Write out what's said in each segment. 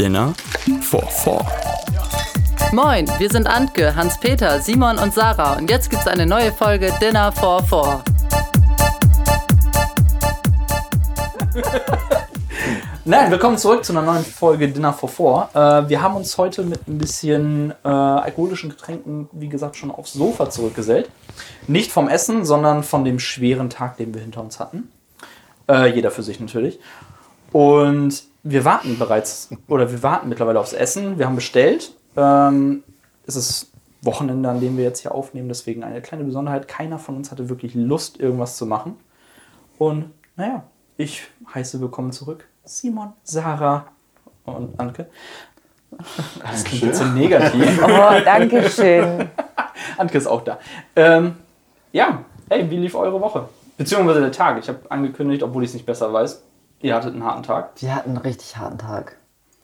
Dinner for Four. Moin, wir sind Antke, Hans-Peter, Simon und Sarah und jetzt gibt's eine neue Folge Dinner for Four. Nein, willkommen zurück zu einer neuen Folge Dinner for Four. Äh, wir haben uns heute mit ein bisschen äh, alkoholischen Getränken, wie gesagt, schon aufs Sofa zurückgesellt. Nicht vom Essen, sondern von dem schweren Tag, den wir hinter uns hatten. Äh, jeder für sich natürlich. Und wir warten bereits, oder wir warten mittlerweile aufs Essen. Wir haben bestellt. Ähm, es ist Wochenende, an dem wir jetzt hier aufnehmen, deswegen eine kleine Besonderheit. Keiner von uns hatte wirklich Lust, irgendwas zu machen. Und naja, ich heiße willkommen zurück Simon, Sarah und Anke. Das klingt jetzt so negativ. Oh, danke schön. Anke ist auch da. Ähm, ja, hey, wie lief eure Woche? Beziehungsweise der Tag. Ich habe angekündigt, obwohl ich es nicht besser weiß, ihr hattet einen harten Tag. Wir hatten einen richtig harten Tag,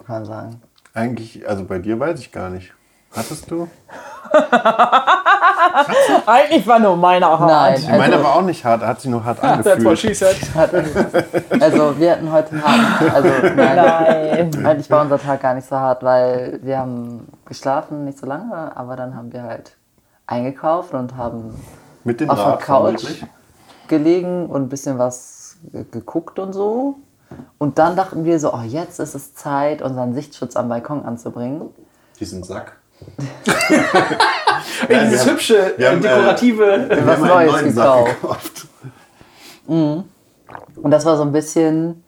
kann man sagen. Eigentlich, also bei dir weiß ich gar nicht. Hattest du? Eigentlich war nur meiner hart. Nein, Ich meine aber auch nicht hart, er hat sich nur hart That's what angefühlt. she said. also wir hatten heute einen harten Also nein, Nein. eigentlich war unser Tag gar nicht so hart, weil wir haben geschlafen, nicht so lange, aber dann haben wir halt eingekauft und haben Mit dem auf der Couch vermutlich. gelegen und ein bisschen was ge- geguckt und so. Und dann dachten wir so, oh, jetzt ist es Zeit, unseren Sichtschutz am Balkon anzubringen. Diesen Sack. Ey, dieses haben- hübsche, wir haben, äh, dekorative. Wir Was haben einen Neues neuen gekauft. Sack gekauft. Und das war so ein bisschen,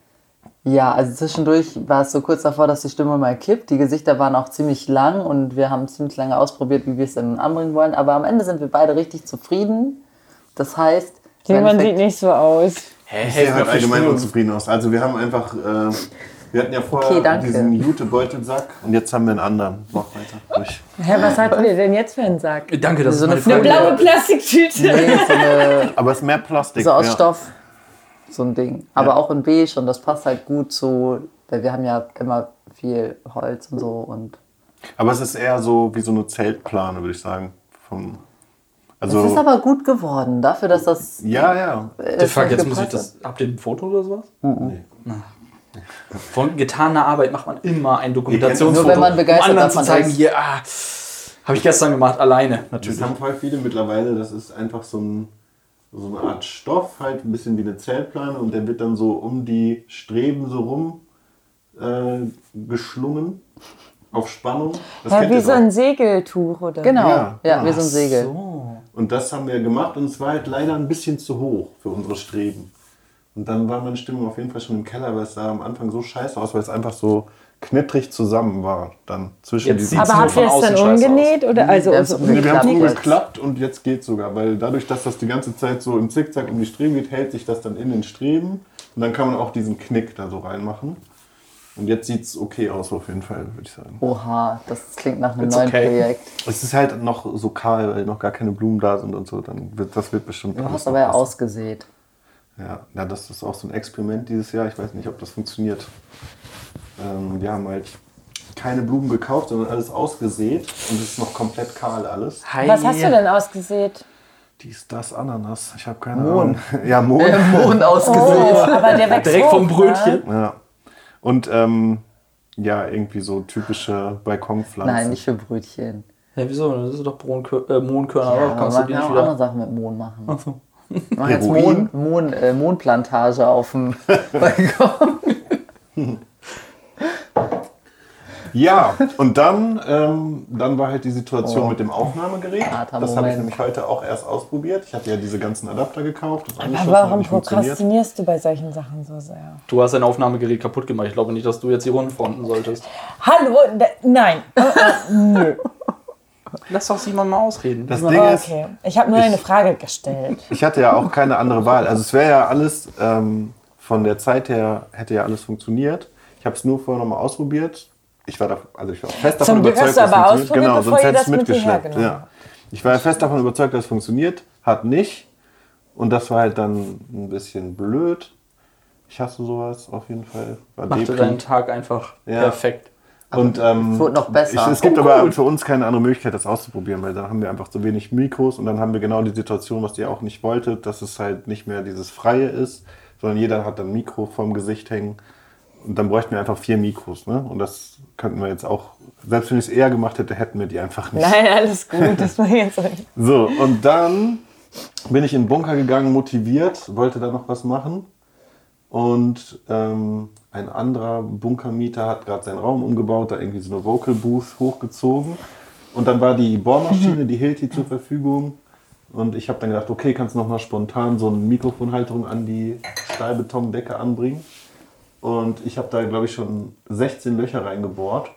ja, also zwischendurch war es so kurz davor, dass die Stimme mal kippt. Die Gesichter waren auch ziemlich lang und wir haben ziemlich lange ausprobiert, wie wir es denn anbringen wollen. Aber am Ende sind wir beide richtig zufrieden. Das heißt, im Jemand sieht nicht so aus. Hä, Ich sehe halt allgemein unzufrieden aus. Also wir haben einfach, äh, wir hatten ja vorher Okay, diesen Jute-Beutelsack und jetzt haben wir einen anderen. Mach weiter. Ruhig. Hä, was hattet ihr denn jetzt für einen Sack? Danke, das So ist eine Eine blaue Plastiktüte. nee, so, eine, Aber es ist mehr Plastik. so aus ja. Stoff, so ein Ding. Aber Ja. auch in beige und das passt halt gut zu, weil wir haben ja immer viel Holz und so und Aber es ist eher so wie so eine Zeltplane, würde ich sagen. Vom, es also, ist aber gut geworden, dafür, dass das ja, ja. äh, Frage, jetzt muss ich das. Habt ihr ein Foto oder sowas? Na. Von getaner Arbeit macht man immer ein Dokumentationsfoto. Nur wenn man begeistert um anderen davon zu zeigen, ist. hier, ah, habe ich gestern gemacht, alleine Das natürlich. haben voll viele mittlerweile. Das ist einfach so, ein, so eine Art Stoff, halt ein bisschen wie eine Zeltplane und der wird dann so um die Streben so rum äh, geschlungen auf Spannung. Das Ja, wie so ein Segeltuch oder Genau, Ja. ja, wie so ein Segel. So. Und das haben wir gemacht und es war halt leider ein bisschen zu hoch für unsere Streben. Und dann war meine Stimmung auf jeden Fall schon im Keller, weil es sah am Anfang so scheiße aus, weil es einfach so knittrig zusammen war. Dann zwischen Jetzt diesen. Aber habt ihr es dann umgenäht? Oder also Wir haben's so- Nee, wir haben es umgeklappt. umgeklappt und jetzt geht sogar, weil dadurch, dass das die ganze Zeit so im Zickzack um die Streben geht, hält sich das dann in den Streben und dann kann man auch diesen Knick da so reinmachen. Und jetzt sieht es okay aus auf jeden Fall, würde ich sagen. Oha, das klingt nach einem It's neuen okay. Projekt. Es ist halt noch so kahl, weil noch gar keine Blumen da sind und so. Dann wird, das wird bestimmt. Du hast aber ja ausgesät. Ja, ja, das ist auch so ein Experiment dieses Jahr. Ich weiß nicht, ob das funktioniert. Ähm, wir haben halt keine Blumen gekauft, sondern alles ausgesät und es ist noch komplett kahl alles. Hi. Was hast du denn ausgesät? Dies, das, Ananas. Ich habe keine Ahnung. Ja, Mohn. Mond Oh, ausgesät. aber der wächst Direkt hoch, vom Brötchen. Ja. Und ähm, ja, irgendwie so typische Balkonpflanzen. Nein, nicht für Brötchen. Ja, wieso? Das ist doch Bronkör äh, Mohnkörner. Ja, Ja, man kannst du kann auch nicht andere wieder... Sachen mit Mohn machen. Ach so. Wir machen jetzt? Mohn, Mohn, äh, Mohnplantage auf dem Balkon. Ja, und dann, ähm, dann war halt die Situation Oh. mit dem Aufnahmegerät. Das habe ich nämlich heute auch erst ausprobiert. Ich hatte ja diese ganzen Adapter gekauft. Das Aber warum prokrastinierst du bei solchen Sachen so sehr? Du hast dein Aufnahmegerät kaputt gemacht. Ich glaube nicht, dass du jetzt die Runden fronten solltest. Hallo? Nein. Äh, äh, nö. Lass doch Simon mal ausreden. Das Ding ist, Okay. Ich habe nur Ich- eine Frage gestellt. ich hatte ja auch keine andere Wahl. Also es wäre ja alles, ähm, von der Zeit her hätte ja alles funktioniert. Ich habe es nur vorher nochmal ausprobiert. Ich war, da, also ich war fest davon Zum überzeugt, dass es aber funktioniert. Genau, bevor sonst ihr hätte ich es mit mitgeschleppt. genommen Ja. Ich war fest davon überzeugt, dass es funktioniert. Hat nicht. Und das war halt dann ein bisschen blöd. Ich hasse sowas auf jeden Fall. War Machte deinen Tag einfach Ja. perfekt. Und ähm, Wurde noch besser. Ich, es gibt aber für uns keine andere Möglichkeit, das auszuprobieren, weil da haben wir einfach so wenig Mikros und dann haben wir genau die Situation, was ihr auch nicht wolltet, dass es halt nicht mehr dieses Freie ist, sondern jeder hat dann ein Mikro vorm Gesicht hängen. Und dann bräuchten wir einfach vier Mikros. Ne? Und das könnten wir jetzt auch, selbst wenn ich es eher gemacht hätte, hätten wir die einfach nicht. Nein, alles gut. Das war jetzt So, und dann bin ich in den Bunker gegangen, motiviert, wollte da noch was machen. Und ähm, ein anderer Bunkermieter hat gerade seinen Raum umgebaut, da irgendwie so eine Vocal Booth hochgezogen. Und dann war die Bohrmaschine, die Hilti zur Verfügung. Und ich habe dann gedacht, okay, kannst du noch mal spontan so eine Mikrofonhalterung an die Stahlbetondecke anbringen. Und ich habe da, glaube ich, schon 16 Löcher reingebohrt.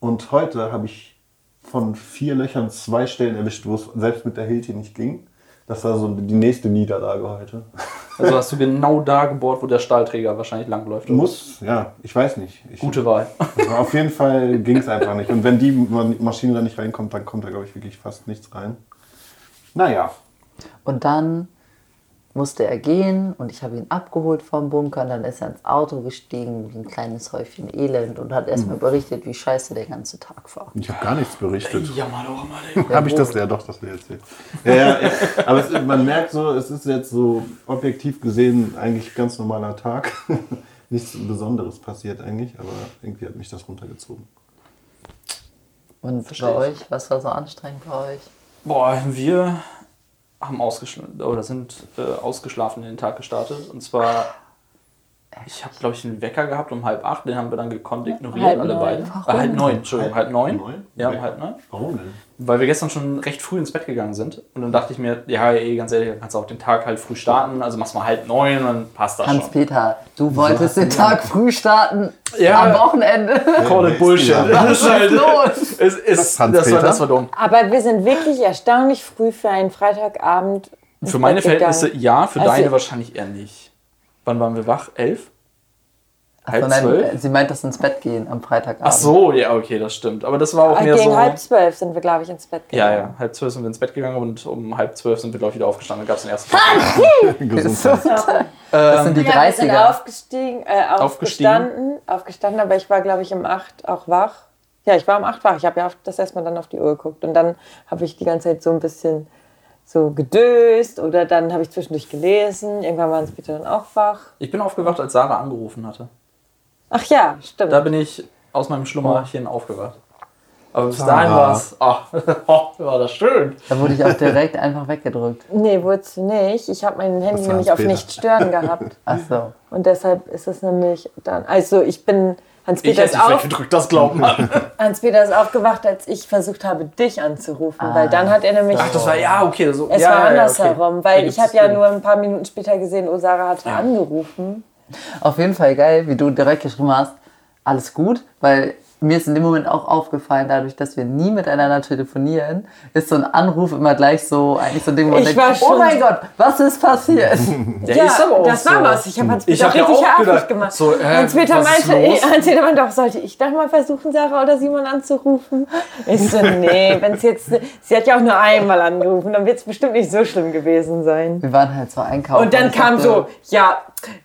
Und heute habe ich von vier Löchern zwei Stellen erwischt, wo es selbst mit der Hilti nicht ging. Das war so die nächste Niederlage heute. Also hast du genau da gebohrt, wo der Stahlträger wahrscheinlich langläuft. oder? Muss, ja, ich weiß nicht. Ich, Gute Wahl. Aber auf jeden Fall ging es einfach nicht. Und wenn die Ma- Maschine da nicht reinkommt, dann kommt da, glaube ich, wirklich fast nichts rein. Naja, Und dann musste er gehen und ich habe ihn abgeholt vom Bunker und dann ist er ins Auto gestiegen wie ein kleines Häufchen Elend und hat erstmal berichtet, wie scheiße der ganze Tag war. ich habe gar nichts berichtet. Ja, mal doch mal. Habe ich das? Ja, doch, das wäre erzählt. Ja, ja, ja. Aber es, man merkt so, es ist jetzt so objektiv gesehen eigentlich ganz normaler Tag. Nichts Besonderes passiert eigentlich, aber irgendwie hat mich das runtergezogen. Und Versteh bei euch, was war so anstrengend bei euch? Boah, wir haben ausgeschlafen oder sind äh, ausgeschlafen in den Tag gestartet. Und zwar, ich habe, glaube ich, einen Wecker gehabt um halb acht, den haben wir dann gekonnt ignoriert, Halb alle neun. beide. Äh, halb neun, Entschuldigung, halb neun. Neun? Ja, um halb neun. Warum denn? Weil wir gestern schon recht früh ins Bett gegangen sind. Und dann dachte ich mir, ja, ey, ganz ehrlich, dann kannst du auch den Tag halt früh starten. Also machst mal halb neun und dann passt das schon. Hans-Peter, du wolltest den Tag früh starten, Ja. am Wochenende. Call it Bullshit. Ja. Das ist halt, los? es ist, Hans das, war, das war dumm. Aber wir sind wirklich erstaunlich früh für einen Freitagabend. Für meine Bett gegangen. Verhältnisse ja, für Also- deine wahrscheinlich eher nicht. Wann waren wir wach? Elf? Halb Ach, nein, zwölf? sie meint das ins Bett gehen am Freitagabend. Ach so, ja, okay, das stimmt. Aber das war auch Ah, mehr Gegen so. halb zwölf sind wir, glaube ich, ins Bett Ja, gegangen. ja, halb zwölf sind wir ins Bett gegangen und um halb zwölf sind wir, glaube ich, wieder aufgestanden. Dann gab es den ersten. Gesundheit. Das sind die Ja, wir sind 30er. aufgestiegen, äh, aufgestanden, aufgestanden, aber ich war, glaube ich, um acht auch wach. Ja, ich war um acht wach. Ich habe ja auf, das erstmal dann auf die Uhr geguckt. Und dann habe ich die ganze Zeit so ein bisschen so gedöst oder dann habe ich zwischendurch gelesen. Irgendwann waren es bitte dann auch wach. Ich bin aufgewacht, als Sarah angerufen hatte. Ach ja, stimmt. Da bin ich aus meinem Schlummerchen aufgewacht. Aber bis dahin war es. Ach, oh, war das schön. Da wurde ich auch direkt einfach weggedrückt. nee, wurdest du nicht. Ich habe mein Handy nämlich auf nicht stören gehabt. Ach so. Und deshalb ist es nämlich dann. Also ich bin. Hans-Peter ist, auf. Hans-Peter ist aufgewacht, als ich versucht habe, dich anzurufen. Weil dann hat er nämlich. Ach, das war ja, okay. So, Es ja, war ja, ja, andersherum, okay. weil ich habe ja nur ein paar Minuten später gesehen, oh, Sarah hatte angerufen. Auf jeden Fall geil, wie du direkt geschrieben hast, alles gut, weil mir ist in dem Moment auch aufgefallen, dadurch, dass wir nie miteinander telefonieren, ist so ein Anruf immer gleich so, eigentlich so ein Ding, wo man Ich denkt, oh mein Gott, was ist passiert? Der ist aber auch das so. war was. Ich habe Ich Hans-Peter hab ja richtig auch artig gedacht, gemacht. so, äh, Hans-Peter was ist meinte? Hans-Peter meinte auch, sollte ich doch mal versuchen, Sarah oder Simon anzurufen? Ich so, nee, wenn es jetzt, sie hat ja auch nur einmal angerufen, dann wird es bestimmt nicht so schlimm gewesen sein. Wir waren halt so einkaufen. Und dann ich kam dachte, so, ja,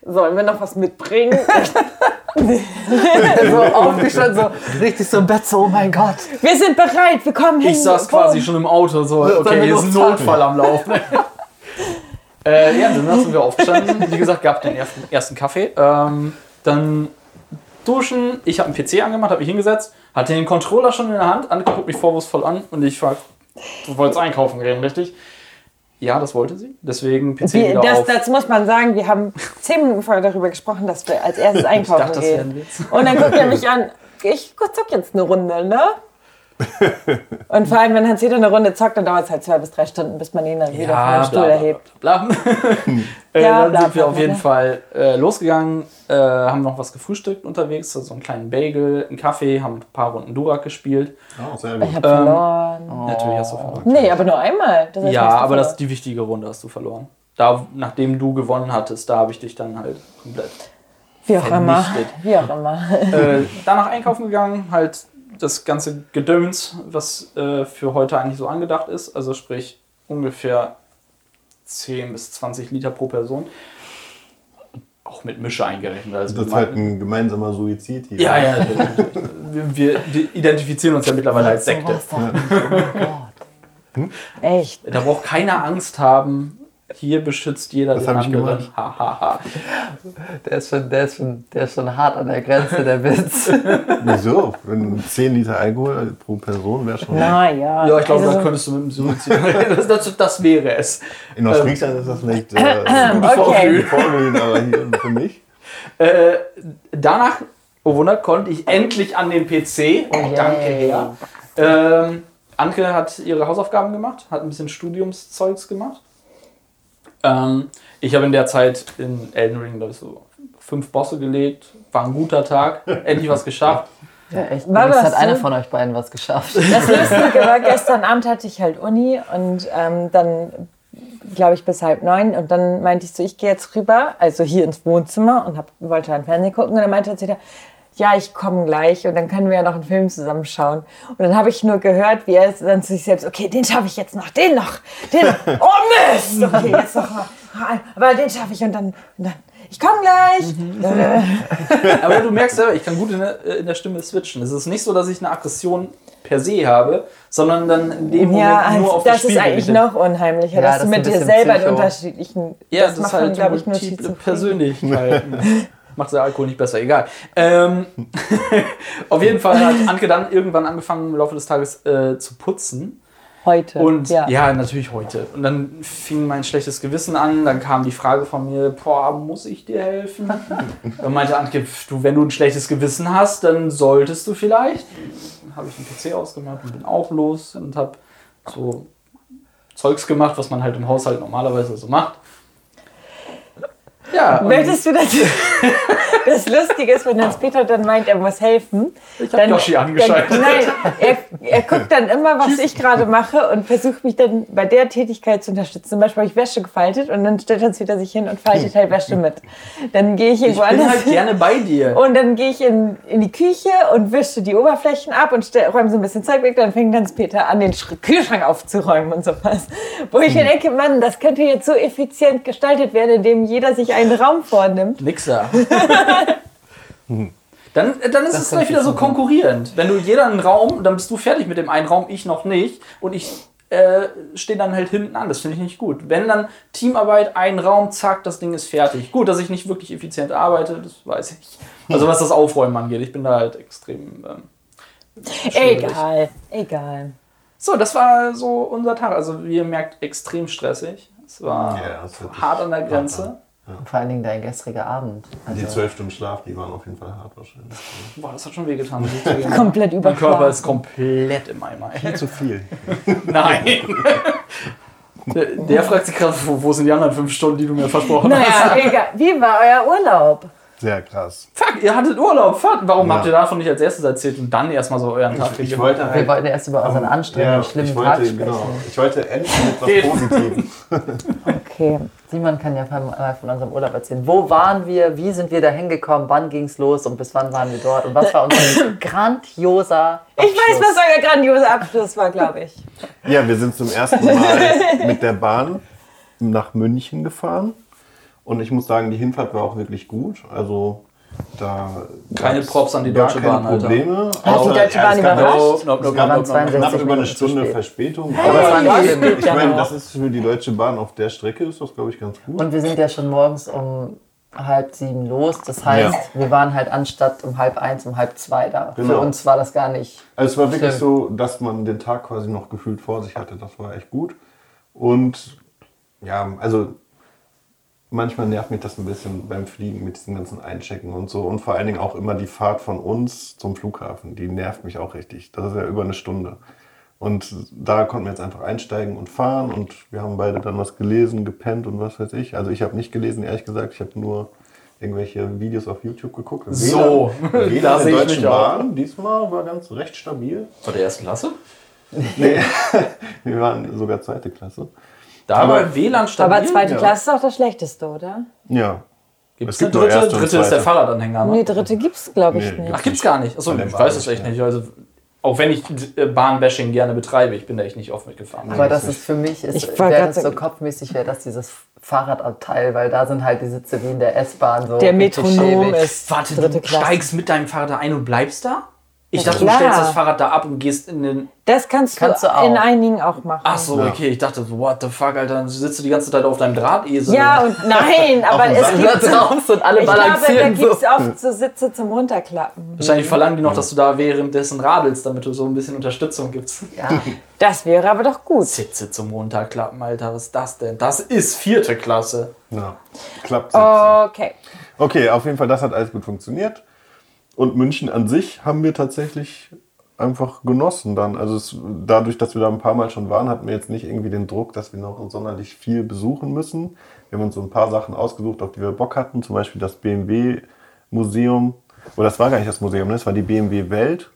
sollen wir noch was mitbringen? so aufgestanden, so richtig so im Bett, so, oh mein Gott. wir sind bereit, wir kommen hin. Ich saß quasi schon im Auto, so, okay, wir hier ist ein? Notfall am Laufen. äh, ja, dann sind wir aufgestanden. Wie gesagt, gab den ersten, ersten Kaffee. Ähm, dann duschen. Ich habe einen PC angemacht, habe mich hingesetzt, hatte den Controller schon in der Hand, angeguckt mich vorwurfsvoll an und ich frag, du wolltest einkaufen gehen, richtig? Ja, das wollte sie. Deswegen PC Wir, wieder das, auf. das muss man sagen, wir haben zehn Minuten vorher darüber gesprochen, dass wir als erstes einkaufen dachte, das wäre ein gehen. Witz. Und dann guckt er mich an, ich zock jetzt eine Runde, ne? Und vor allem, wenn Hans-Peter eine Runde zockt, dann dauert es halt zwei bis drei Stunden, bis man ihn dann wieder von dem Stuhl erhebt. bla, bla, bla, bla. äh, Ja, dann bla, sind wir bla, auf jeden bla. Fall äh, losgegangen, äh, haben noch was gefrühstückt unterwegs, so einen kleinen Bagel, einen Kaffee, haben ein paar Runden Durak gespielt. Oh, sehr Ich gut. habe verloren. Natürlich hast du verloren. Nee, aber nur einmal. Ja, aber das, verloren. die wichtige Runde hast du verloren. Da, nachdem du gewonnen hattest, da habe ich dich dann halt komplett. Wie auch immer. Wie auch immer. äh, danach einkaufen gegangen, halt das ganze Gedöns, was äh, für heute eigentlich so angedacht ist. Also sprich ungefähr 10 bis 20 Liter pro Person. Auch mit Mische eingerechnet. Also Das ist halt ein gemeinsamer Suizid hier. ja, ja. wir, wir, identifizieren uns ja mittlerweile als Sekte. Oh Gott. Echt. Da braucht keiner Angst haben, Hier beschützt jeder Was den ich anderen. gemacht? Ha, ha, ha. Der ist, schon, der, ist schon, der ist schon hart an der Grenze, der Witz. Wieso? Wenn 10 Liter Alkohol pro Person wäre schon. Naja. Ja, ich glaube, also da könntest du mit dem Suizid. das, das, das wäre es. In Ostfriesland ist das nicht äh, Okay. Vorbild, aber hier für mich. Äh, danach, oh Wunder, konnte ich endlich an den PC. Oh, danke, Herr. Ähm, Anke hat ihre Hausaufgaben gemacht, hat ein bisschen Studiumszeugs gemacht. Ähm, ich habe in der Zeit in Elden Ring, glaube ich, so fünf Bosse gelegt. War ein guter Tag. Endlich was geschafft. Ja, echt. War das hat einer von euch beiden was geschafft. Das Lustige war, gestern Abend hatte ich halt Uni und ähm, dann, glaube ich, bis halb neun. Und dann meinte ich so, ich gehe jetzt rüber, also hier ins Wohnzimmer und hab, wollte dann Fernsehen gucken. Und dann meinte er ja, ich komme gleich und dann können wir ja noch einen Film zusammen schauen. Und dann habe ich nur gehört, wie er dann zu sich selbst, okay, den schaffe ich jetzt noch, den noch, den noch. Oh Mist! Okay, jetzt noch mal. Aber den schaffe ich und dann, und dann ich komme gleich. Äh, Aber du merkst selber, ich kann gut in der, in der Stimme switchen. Es ist nicht so, dass ich eine Aggression per se habe, sondern dann in dem Ja, Moment nur auf das das ist eigentlich Spiel noch unheimlicher, Ja, dass das du ist mit dir selber in unterschiedlichen. Ja, das, ist macht halt glaube ich, nur. Persönlichkeiten. Macht der Alkohol nicht besser, egal. Ähm, auf jeden Fall hat Anke dann irgendwann angefangen, im Laufe des Tages äh, zu putzen. Heute. Und ja. ja. natürlich heute. Und dann fing mein schlechtes Gewissen an. Dann kam die Frage von mir, boah, muss ich dir helfen? dann meinte Antje, pf, du, wenn du ein schlechtes Gewissen hast, dann solltest du vielleicht. Dann habe ich den PC ausgemacht und bin auch los und habe so Zeugs gemacht, was man halt im Haushalt normalerweise so macht. Ja, Möchtest du das? Das Lustige ist, wenn Hans-Peter dann meint, er muss helfen. Ich hab Yoshi angeschaltet. Dann, nein, er, er guckt dann immer, was ich gerade mache und versucht mich dann bei der Tätigkeit zu unterstützen. Zum Beispiel habe ich Wäsche gefaltet und dann stellt Hans-Peter sich hin und faltet halt Wäsche mit. Dann gehe ich ich irgendwo bin anders halt gerne bei dir. Und dann gehe ich in, in die Küche und wische die Oberflächen ab und räume so ein bisschen Zeug weg. Dann fängt Hans-Peter an, den Sch Kühlschrank aufzuräumen und sowas. Wo ich mir denke, Mann, das könnte jetzt so effizient gestaltet werden, indem jeder sich einen Raum vornimmt. Nixer. Dann, dann ist es gleich wieder so konkurrierend. Wenn du jeder einen Raum, dann bist du fertig mit dem einen Raum, ich noch nicht. Und ich äh, stehe dann halt hinten an. Das finde ich nicht gut. Wenn dann Teamarbeit, ein Raum, zack, das Ding ist fertig. Gut, dass ich nicht wirklich effizient arbeite, das weiß ich. Also was das Aufräumen angeht, ich bin da halt extrem. Ähm. Egal, egal. So, das war so unser Tag. Also wie ihr merkt, extrem stressig. Es war Ja, das hart an der hart Grenze. Und vor allen Dingen dein gestriger Abend. Die Also, zwölf Stunden Schlaf, die waren auf jeden Fall hart wahrscheinlich. Boah, das hat schon wehgetan. ich. Komplett Mein Körper überschlafen. ist komplett im Eimer. ey. Zu viel. Nein. Der, der fragt sich gerade, wo, wo sind die anderen fünf Stunden, die du mir versprochen hast? Naja, egal. Wie war euer Urlaub? Sehr krass. Fuck, ihr hattet Urlaub. Fuck, warum Ja. habt ihr davon nicht als erstes erzählt und dann erstmal so euren Tag Ich gegeben? wollte wir halt. wollten erst über unseren anstrengenden, Ja, schlimmen ich Tag wollte, sprechen. genau. Ich wollte endlich mit was Geht. Positivem. Okay. Simon kann ja mal von unserem Urlaub erzählen. Wo waren wir? Wie sind wir da hingekommen? Wann ging es los? Und bis wann waren wir dort? Und was war unser grandioser Ich weiß, was euer grandioser Abschluss war, glaube ich. Ja, wir sind zum ersten Mal mit der Bahn nach München gefahren. Und ich muss sagen, die Hinfahrt war auch wirklich gut. Also da Keine Props an die Deutsche keine Bahn, Alter. Probleme. Hat die Deutsche Bahn es gab überrascht? No, no, no, Es no, waren no, no. 62 knapp über eine Stunde spät. Verspätung. Aber schlimm. ich meine, das ist für die Deutsche Bahn auf der Strecke ist das, glaube ich, ganz gut. Und wir sind ja schon morgens um halb sieben los. Das heißt, Ja. wir waren halt anstatt um halb eins, um halb zwei da. Für Genau. uns war das gar nicht. Also es war wirklich Stimmt. so, dass man den Tag quasi noch gefühlt vor sich hatte. Das war echt gut. Und ja, also manchmal nervt mich das ein bisschen beim Fliegen mit diesem ganzen Einchecken und so. Und vor allen Dingen auch immer die Fahrt von uns zum Flughafen. Die nervt mich auch richtig. Das ist ja über eine Stunde. Und da konnten wir jetzt einfach einsteigen und fahren. Und wir haben beide dann was gelesen, gepennt und was weiß ich. Also ich habe nicht gelesen, ehrlich gesagt. Ich habe nur irgendwelche Videos auf YouTube geguckt. So, WLAN, da der ich Deutschen mich auch. Bahn diesmal war ganz recht stabil. War der erste Klasse? Nee, wir waren sogar zweite Klasse. Da Aber- war WLAN stabil. Aber zweite Ja. Klasse ist auch das Schlechteste, oder? Ja. Gibt's Es gibt eine dritte? Dritte ist der. Fahrradanhänger, ne? Nee, dritte gibt's, glaube ich, Nee, nicht. Ach, gibt's gar nicht. Achso, ich weiß es echt nicht, nicht. Also, auch wenn ich äh, Bahnbashing gerne betreibe, ich bin da echt nicht oft mitgefahren. Aber das ist für mich, ist, Ich wäre das so kopfmäßig, wäre das dieses Fahrradabteil, weil da sind halt die Sitze wie in der S-Bahn so. Der richtig Metronom schäbig. ist Warte, dritte du Klasse. steigst mit deinem Fahrrad ein und bleibst da? Ich Ja, dachte, du klar. stellst das Fahrrad da ab und gehst in den. Das kannst, Kannst du, du auch. in einigen auch machen. Ach so, okay. Ich dachte, what the fuck, Alter. Dann sitzt du die ganze Zeit auf deinem Drahtesel. Ja, und nein, aber es gibt da drauf und alle Ich glaube, da balancieren gibt so. es oft so Sitze zum Runterklappen. Wahrscheinlich verlangen die noch, dass du da währenddessen radelst, damit du so ein bisschen Unterstützung gibst. Ja. Das wäre aber doch gut. Sitze zum Runterklappen, Alter. Was ist das denn? Das ist vierte Klasse. Ja, klappt jetzt. Okay. Okay, auf jeden Fall, das hat alles gut funktioniert. Und München an sich haben wir tatsächlich einfach genossen dann. Also es, dadurch, dass wir da ein paar Mal schon waren, hatten wir jetzt nicht irgendwie den Druck, dass wir noch sonderlich viel besuchen müssen. Wir haben uns so ein paar Sachen ausgesucht, auf die wir Bock hatten. Zum Beispiel das BMW-Museum. Oder das war gar nicht das Museum, ne? das war die BMW-Welt.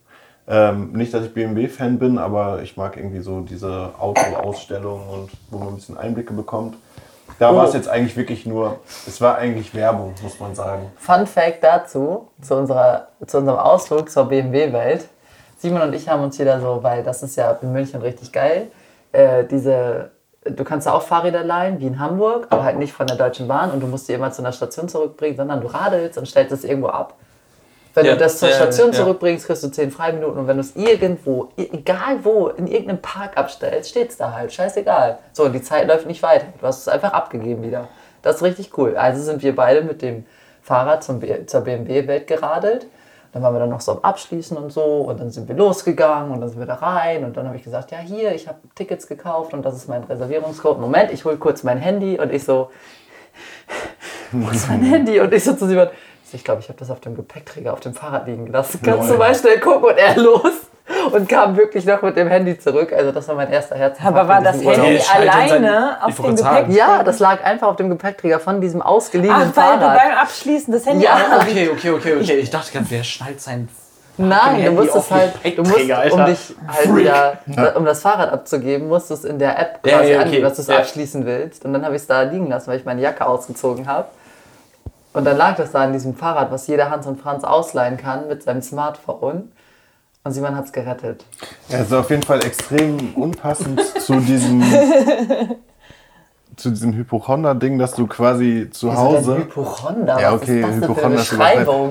Ähm, nicht, dass ich BMW-Fan bin, aber ich mag irgendwie so diese Autoausstellungen und wo man ein bisschen Einblicke bekommt. Da war es jetzt eigentlich wirklich nur, es war eigentlich Werbung, muss man sagen. Fun Fact dazu, zu, unserer, zu unserem Ausflug zur BMW-Welt. Simon und ich haben uns wieder so, weil das ist ja in München richtig geil, äh, diese, du kannst da auch Fahrräder leihen, wie in Hamburg, aber halt nicht von der Deutschen Bahn und du musst die immer zu einer Station zurückbringen, sondern du radelst und stellst es irgendwo ab. Wenn Ja, du das zur Station ja. zurückbringst, kriegst du 10 Freiminuten und wenn du es irgendwo, egal wo, in irgendeinem Park abstellst, steht es da halt, scheißegal. So, und die Zeit läuft nicht weiter. Du hast es einfach abgegeben wieder. Das ist richtig cool. Also sind wir beide mit dem Fahrrad zum, zur BMW-Welt geradelt. Dann waren wir dann noch so am Abschließen und so und dann sind wir losgegangen und dann sind wir da rein und dann habe ich gesagt, ja hier, ich habe Tickets gekauft und das ist mein Reservierungscode. Moment, ich hole kurz mein Handy und ich so, wo ist mein Handy? Und ich so zu Simon, ich glaube, ich habe das auf dem Gepäckträger auf dem Fahrrad liegen gelassen. Kannst du mal schnell gucken? Und er los und kam wirklich noch mit dem Handy zurück. Also das war mein erster Herz. Aber war das Handy Der schaltet alleine auf dem wollte Gepäck? sagen. Ja, das lag einfach auf dem Gepäckträger von diesem ausgeliehenen Ach, weil du Fahrrad. beim Abschließen das Handy Ja. Okay, okay, okay, okay. Ich dachte gerade, wer schnallt sein. Nein, du Handy musstest halt, du musst, Gepäckträger, um dich halt wieder, um das Fahrrad abzugeben, musst du es in der App Ja, quasi ja, okay. angeben, dass du es Ja. abschließen willst. Und dann habe ich es da liegen lassen, weil ich meine Jacke ausgezogen habe. Und dann lag das da an diesem Fahrrad, was jeder Hans und Franz ausleihen kann mit seinem Smartphone. Und Simon hat es gerettet. Ja, es ist auf jeden Fall extrem unpassend zu diesem, zu diesem Hypochonder-Ding, dass du quasi zu Wieso Hause. denn Hypochonder? Ja, Was okay, ist das Hypochonder ist?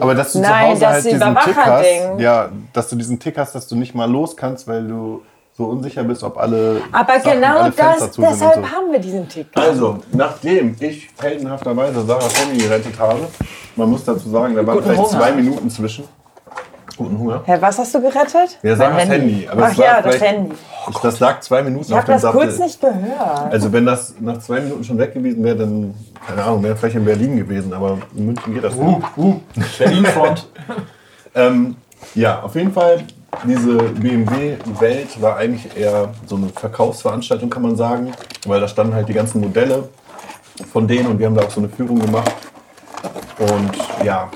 Aber dass du zu Nein, Hause das halt diesen Tick hast, ja, dass du diesen Tick hast, dass du nicht mal los kannst, weil du so unsicher bist, ob alle Aber Sachen, genau alle Fenster das, deshalb so. haben wir diesen Tick. Also, nachdem ich heldenhafterweise Sarahs Handy gerettet habe, man muss dazu sagen, da waren Guten vielleicht Hunger. zwei Minuten zwischen. Guten Hunger. Herr, was hast du gerettet? Ja, Sarahs Handy. Handy. Aber Ach ja, das Handy. Das lag zwei Minuten Ich auf habe dem das Sattel. kurz nicht gehört. Also wenn das nach zwei Minuten schon weg gewesen wäre, dann, keine Ahnung, wäre vielleicht in Berlin gewesen, aber in München geht das nicht. Berlin-Front. Ähm, ja, auf jeden Fall, diese BMW-Welt war eigentlich eher so eine Verkaufsveranstaltung, kann man sagen, weil da standen halt die ganzen Modelle von denen und wir haben da auch so eine Führung gemacht. Und ja,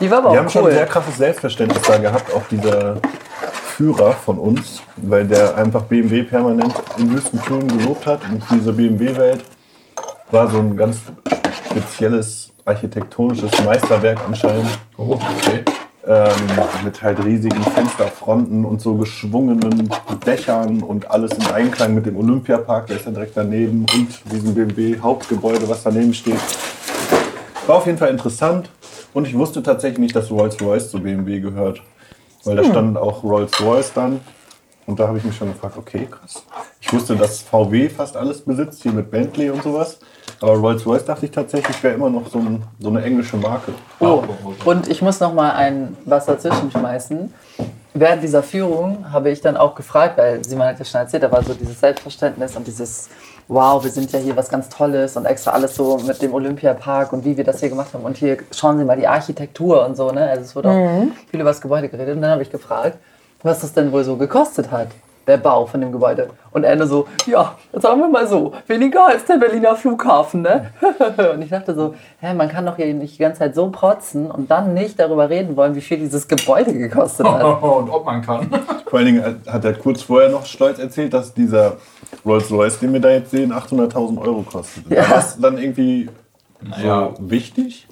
Die war aber wir auch haben schon ein cool. sehr krasses Selbstverständnis da gehabt, auch dieser Führer von uns, weil der einfach BMW permanent in höchsten Tönen gelobt hat. Und diese BMW-Welt war so ein ganz spezielles architektonisches Meisterwerk anscheinend. Oh, okay. Ähm, mit halt riesigen Fensterfronten und so geschwungenen Dächern und alles im Einklang mit dem Olympiapark, der ist ja direkt daneben und diesem BMW-Hauptgebäude, was daneben steht. War auf jeden Fall interessant und ich wusste tatsächlich nicht, dass Rolls-Royce zu BMW gehört, weil da stand auch Rolls-Royce dann und da habe ich mich schon gefragt, okay, krass. Ich wusste, dass VW fast alles besitzt, hier mit Bentley und sowas, aber Rolls-Royce dachte ich tatsächlich, wäre immer noch so, ein, so eine englische Marke. Oh, und ich muss noch mal ein was dazwischen schmeißen. Während dieser Führung habe ich dann auch gefragt, weil Simon hat ja schon erzählt, da war so dieses Selbstverständnis und dieses, wow, wir sind ja hier was ganz Tolles und extra alles so mit dem Olympiapark und wie wir das hier gemacht haben. Und hier schauen Sie mal die Architektur und so, ne? Also es wurde auch viel über das Gebäude geredet. Und dann habe ich gefragt, was das denn wohl so gekostet hat, der Bau von dem Gebäude. Und er nur so, ja, sagen wir mal so, weniger als der Berliner Flughafen, ne? und ich dachte so, hä, man kann doch hier nicht die ganze Zeit so protzen und dann nicht darüber reden wollen, wie viel dieses Gebäude gekostet hat. Und ob man kann. Vor allen Dingen hat er kurz vorher noch stolz erzählt, dass dieser Rolls-Royce, den wir da jetzt sehen, 800.000 Euro kostet. Ja. War das dann irgendwie Naja. so wichtig?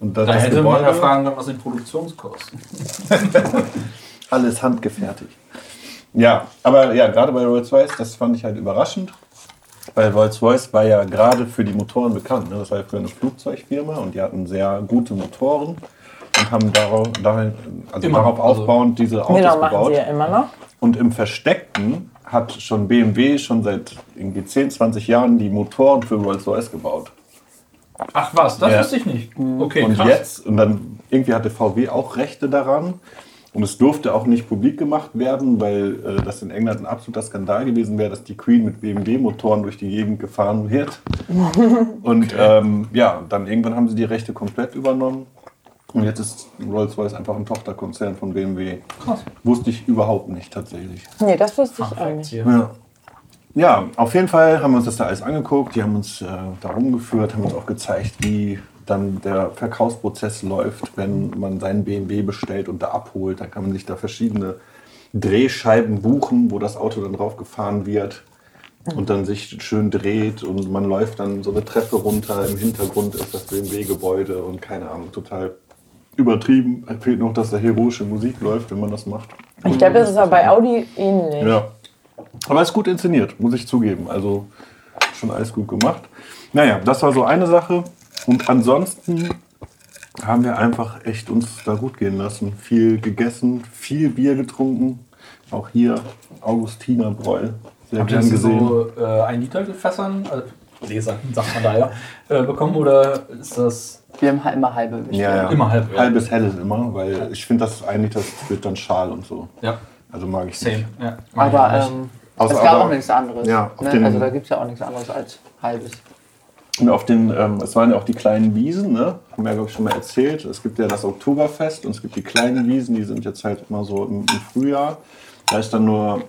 Und das, Da das hätte man ja Gebäude, fragen können, was sind Produktionskosten. Alles handgefertigt. Ja, aber ja, gerade bei Rolls-Royce, das fand ich halt überraschend. Weil Rolls-Royce war ja gerade für die Motoren bekannt. Ne? Das war ja früher eine Flugzeugfirma und die hatten sehr gute Motoren. und haben darauf, dahin, also Immer, darauf also- aufbauend diese Autos Genau, machen gebaut. sie ja immer noch. Und im Versteckten hat schon BMW schon seit irgendwie 10, 20 Jahren die Motoren für Rolls-Royce gebaut. Ach was, das Ja. wusste ich nicht. Okay, und krass. jetzt, und dann irgendwie hatte VW auch Rechte daran. Und es durfte auch nicht publik gemacht werden, weil äh, das in England ein absoluter Skandal gewesen wäre, dass die Queen mit BMW-Motoren durch die Gegend gefahren wird. Und ähm, ja, dann irgendwann haben sie die Rechte komplett übernommen. Und jetzt ist Rolls-Royce einfach ein Tochterkonzern von BMW. Krass. Wusste ich überhaupt nicht tatsächlich. Nee, das wusste ich auch nicht. Ja. ja, auf jeden Fall haben wir uns das da alles angeguckt. Die haben uns äh, da rumgeführt, haben uns auch gezeigt, wie dann der Verkaufsprozess läuft, wenn man seinen BMW bestellt und da abholt. Da kann man sich da verschiedene Drehscheiben buchen, wo das Auto dann drauf gefahren wird und dann sich schön dreht und man läuft dann so eine Treppe runter. Im Hintergrund ist das BMW-Gebäude und keine Ahnung, total übertrieben. Fehlt noch, dass da heroische Musik läuft, wenn man das macht. Ich glaube, das ist aber bei Audi ähnlich. Ja. Aber ist gut inszeniert, muss ich zugeben. Also schon alles gut gemacht. Naja, das war so eine Sache. Und ansonsten haben wir einfach echt uns da gut gehen lassen. Viel gegessen, viel Bier getrunken. Auch hier Augustiner Bräu. Sehr Habt ihr das gesehen. so äh, ein Liter Fässern, also Gläsern, sagt man da ja, äh, bekommen oder ist das Wir haben immer halbe bestellt. Ja, ja. Immer halb, ja. Halbes helles immer, weil ich finde, das eigentlich das wird dann schal und so. ja, Also mag ich same. nicht. Ja, Aber ähm, es gab aber- auch nichts anderes. Ja, ne? Also da gibt es ja auch nichts anderes als halbes. Und auf den, ähm, es waren ja auch die kleinen Wiesen, ne? haben wir ja, glaube ich, schon mal erzählt. Es gibt ja das Oktoberfest und es gibt die kleinen Wiesen, die sind jetzt halt immer so im, im Frühjahr. Da ist dann nur,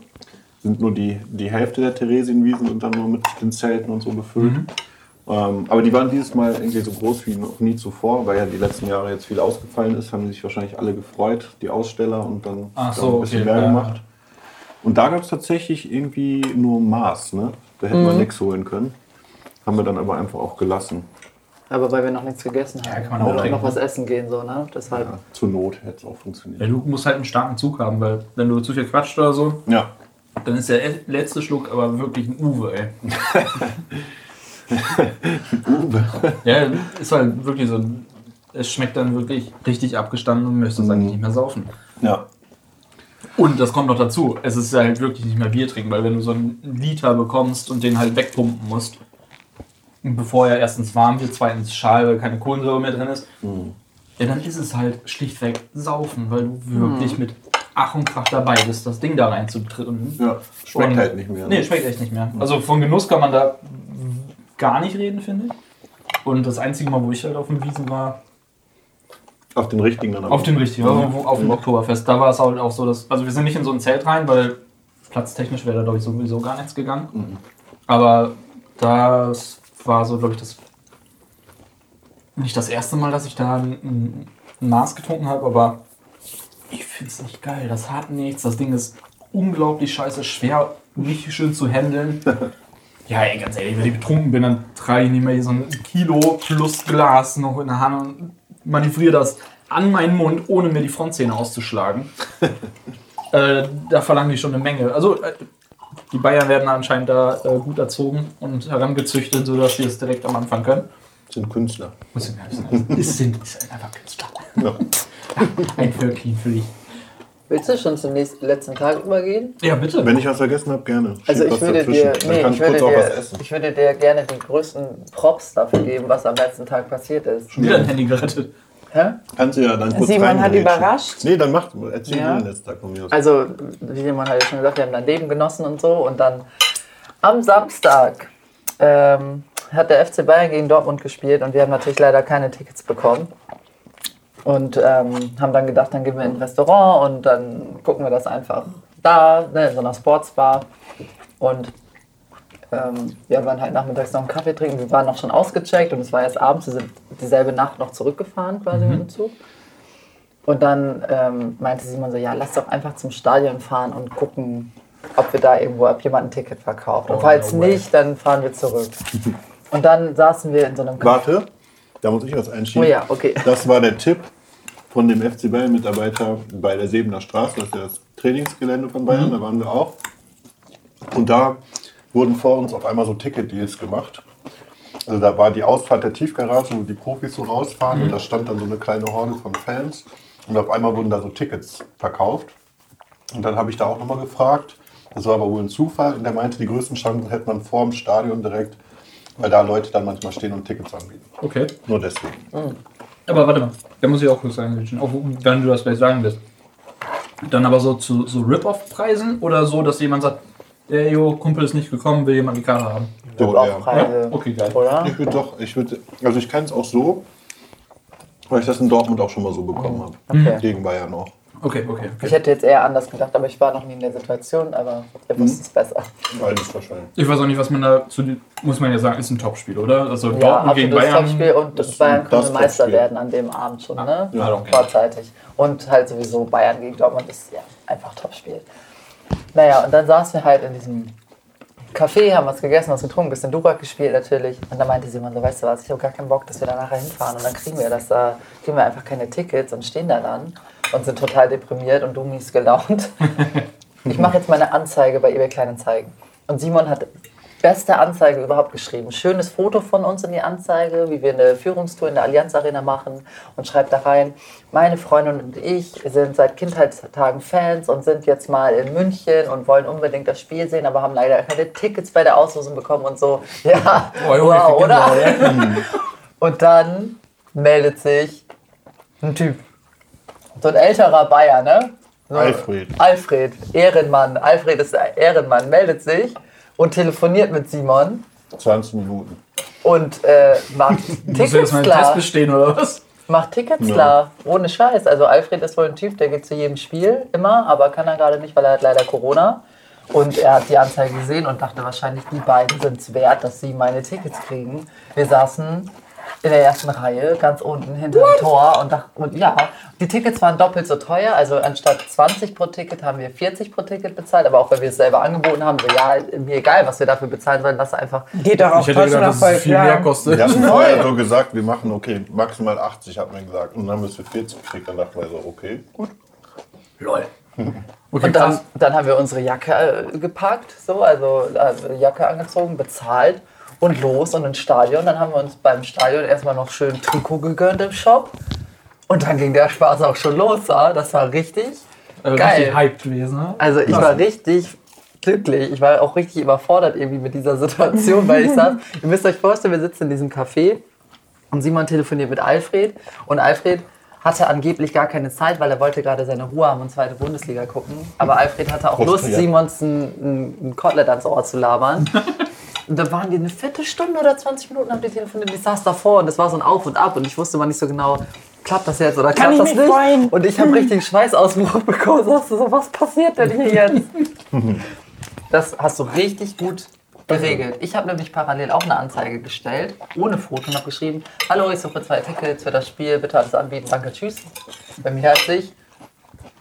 sind nur die, die Hälfte der Theresienwiesen und dann nur mit den Zelten und so befüllt. Ähm, aber die waren dieses Mal irgendwie so groß wie noch nie zuvor, weil ja die letzten Jahre jetzt viel ausgefallen ist, haben sich wahrscheinlich alle gefreut, die Aussteller und dann Ach so, ein bisschen okay, mehr ja. gemacht. Und da gab es tatsächlich irgendwie nur Maß, ne? Da hätten wir nichts holen können. Haben wir dann aber einfach auch gelassen. Aber weil wir noch nichts gegessen haben. Ja, kann man auch trinken. noch was essen gehen, so, ne? Deshalb. Ja, zur Not hätte es auch funktioniert. Ja, du musst halt einen starken Zug haben, weil wenn du zu viel quatscht oder so, Ja, dann ist der letzte Schluck aber wirklich ein Uwe, ey. Uwe. Ja, ist halt wirklich so. Es schmeckt dann wirklich richtig abgestanden und möchtest eigentlich nicht mehr saufen. Ja. Und das kommt noch dazu, es ist ja halt wirklich nicht mehr Bier trinken, weil wenn du so einen Liter bekommst und den halt wegpumpen musst, bevor er erstens warm wird, zweitens schal, weil keine Kohlensäure mehr drin ist, ja, dann ist es halt schlichtweg saufen, weil du wirklich mit Ach und Krach dabei bist, das Ding da reinzutreten. ja. Schmeckt Und- halt nicht mehr. ne? Nee, schmeckt echt nicht mehr. Also von Genuss kann man da gar nicht reden, finde ich. Und das einzige Mal, wo ich halt auf dem Wiesen war, Auf den richtigen dann aber. auf dem richtigen, also wo- auf dem Oktoberfest, da war es halt auch so, dass, also wir sind nicht in so ein Zelt rein, weil platztechnisch wäre da glaube ich sowieso gar nichts gegangen. Aber das war so, glaube ich, das nicht das erste Mal, dass ich da ein, ein Maß getrunken habe, aber ich finde es nicht geil. Das hat nichts. Das Ding ist unglaublich scheiße schwer, nicht schön zu handeln. Ja, ey, ganz ehrlich, wenn ich betrunken bin, dann trage ich nicht mehr hier so ein Kilo plus Glas noch in der Hand und manövriere das an meinen Mund, ohne mir die Frontzähne auszuschlagen. äh, da verlange ich schon eine Menge. Also, äh, die Bayern werden anscheinend da äh, gut erzogen und herangezüchtet, sodass sie es direkt am Anfang können. sind Künstler. Muss ich sagen. Es sind sind einfach Künstler. Ja. Ein Völkchen für dich. Willst du schon zum nächsten, letzten Tag übergehen? Ja, bitte. Wenn ich was vergessen habe, gerne. Also ich würde, dir, nee, ich, würde dir, essen. ich würde dir gerne die größten Props dafür geben, was am letzten Tag passiert ist. Schon wieder ein Handy gerettet. Hä? Kannst du ja dann kurz Simon hat überrascht. Nee, dann mach, erzähl Ja. du den letzten Tag von mir aus. Also, wie jemand hat ja schon gesagt, wir haben dein Leben genossen und so. Und dann am Samstag ähm, hat der FC Bayern gegen Dortmund gespielt und wir haben natürlich leider keine Tickets bekommen. Und ähm, haben dann gedacht, dann gehen wir in ein Restaurant und dann gucken wir das einfach da, ne, in so einer Sportsbar. Und ähm, wir waren halt nachmittags noch einen Kaffee trinken. Wir waren noch schon ausgecheckt und es war erst abends. Wir sind dieselbe Nacht noch zurückgefahren quasi mit dem Zug. Und dann ähm, meinte Simon so, ja, lass doch einfach zum Stadion fahren und gucken, ob wir da irgendwo, ob jemand ein Ticket verkauft. Und Oh, falls nicht, dann fahren wir zurück. Und dann saßen wir in so einem Café. Warte, da muss ich was Oh einschieben. ja, okay. Das war der Tipp von dem FC Bayern-Mitarbeiter bei der Sebener Straße. Das ist ja das Trainingsgelände von Bayern, da waren wir auch. Und da wurden vor uns auf einmal so Ticket-Deals gemacht. Also da war die Ausfahrt der Tiefgarage, wo die Profis so rausfahren und da stand dann so eine kleine Horde von Fans und auf einmal wurden da so Tickets verkauft. Und dann habe ich da auch nochmal gefragt, das war aber wohl ein Zufall und der meinte, die größten Chancen hätte man vor dem Stadion direkt, weil da Leute dann manchmal stehen und Tickets anbieten. Okay. Nur deswegen. Aber warte mal, da muss ich auch kurz sagen, auch wenn du das gleich sagen willst. Dann aber so zu so Rip-Off-Preisen oder so, dass jemand sagt, der Jo, Kumpel ist nicht gekommen, will jemand die Karte haben. So, Auch ja. Preise, Okay, geil. oder? Ich würde doch, ich würde, also ich kenne es auch so, weil ich das in Dortmund auch schon mal so bekommen habe. Okay. Gegen Bayern auch. Okay, okay, Ich okay. hätte jetzt eher anders gedacht, aber ich war noch nie in der Situation, aber ihr wusst es besser. Beides wahrscheinlich. Ich weiß auch nicht, was man da zu muss man ja sagen, ist ein Topspiel, oder? Also Ja, Dortmund gegen absolutes Bayern. Topspiel und das Bayern das konnte Meister werden an dem Abend schon, ne? Ja, okay. Vorzeitig. Und halt sowieso Bayern gegen Dortmund ist ja einfach Topspiel. Naja, und dann saßen wir halt in diesem Café, haben was gegessen, was getrunken, bisschen Durak gespielt natürlich. Und dann meinte Simon so, weißt du was, ich habe gar keinen Bock, dass wir da nachher hinfahren. Und dann kriegen wir das da, kriegen wir einfach keine Tickets und stehen da dann und sind total deprimiert und du mies gelaunt. Ich mache jetzt meine Anzeige bei eBay Kleinanzeigen. Und Simon hat beste Anzeige überhaupt geschrieben. Schönes Foto von uns in die Anzeige, wie wir eine Führungstour in der Allianz Arena machen und schreibt da rein, meine Freundin und ich sind seit Kindheitstagen Fans und sind jetzt mal in München und wollen unbedingt das Spiel sehen, aber haben leider keine Tickets bei der Auslosung bekommen und so. Ja, Oh, wow, oder? Und dann meldet sich ein Typ, so ein älterer Bayer, ne? So, Alfred. Alfred, Ehrenmann. Alfred ist Ehrenmann, meldet sich und telefoniert mit Simon 20 Minuten. und äh, macht Tickets klar. bestehen, oder was? Macht Tickets Ja. klar. Ohne Scheiß. Also Alfred ist wohl ein Typ, der geht zu jedem Spiel immer, aber kann er gerade nicht, weil er hat leider Corona. Und er hat die Anzeige gesehen und dachte wahrscheinlich, die beiden sind es wert, dass sie meine Tickets kriegen. Wir saßen in der ersten Reihe, ganz unten hinter dem Tor und, dachten, und ja, die Tickets waren doppelt so teuer. Also anstatt 20 pro Ticket haben wir 40 pro Ticket bezahlt, aber auch weil wir es selber angeboten haben, so ja, mir egal, was wir dafür bezahlen sollen, lass einfach. Geht doch auch Ich hätte gedacht, dass es viel mehr kostet. Wir hatten vorher so gesagt, wir machen okay, maximal 80, hat man gesagt. Und dann haben wir es für 40 gekriegt. Dann dachten wir so, okay, gut. Lol. Okay, Und dann, dann haben wir unsere Jacke äh, gepackt, so, also äh, Jacke angezogen, bezahlt und los und ins Stadion. Dann haben wir uns beim Stadion erstmal noch schön Trikot gegönnt im Shop. Und dann ging der Spaß auch schon los. Das war richtig Äh, geil. Richtig hyped gewesen, ne? Also ich war richtig glücklich. Ich war auch richtig überfordert irgendwie mit dieser Situation, weil ich saß, ihr müsst euch vorstellen, wir sitzen in diesem Café und Simon telefoniert mit Alfred und Alfred hatte angeblich gar keine Zeit, weil er wollte gerade seine Ruhe haben und zweite Bundesliga gucken. Aber Alfred hatte auch Lust. Simons ein, ein Kotelett ans Ohr zu labern. Und da waren die eine Viertelstunde oder 20 Minuten haben die telefoniert. Ich saß davor und es war so ein Auf und Ab und ich wusste mal nicht so genau, klappt das jetzt oder klappt ich das nicht? freuen? Und ich habe richtig Schweißausbruch bekommen. Sagst du so, was passiert denn hier jetzt? Das hast du richtig gut geregelt. Ich habe nämlich parallel auch eine Anzeige gestellt, ohne Foto noch geschrieben. Hallo, ich suche zwei Tickets für das Spiel, bitte alles anbieten, danke, tschüss. Bei mir hat sich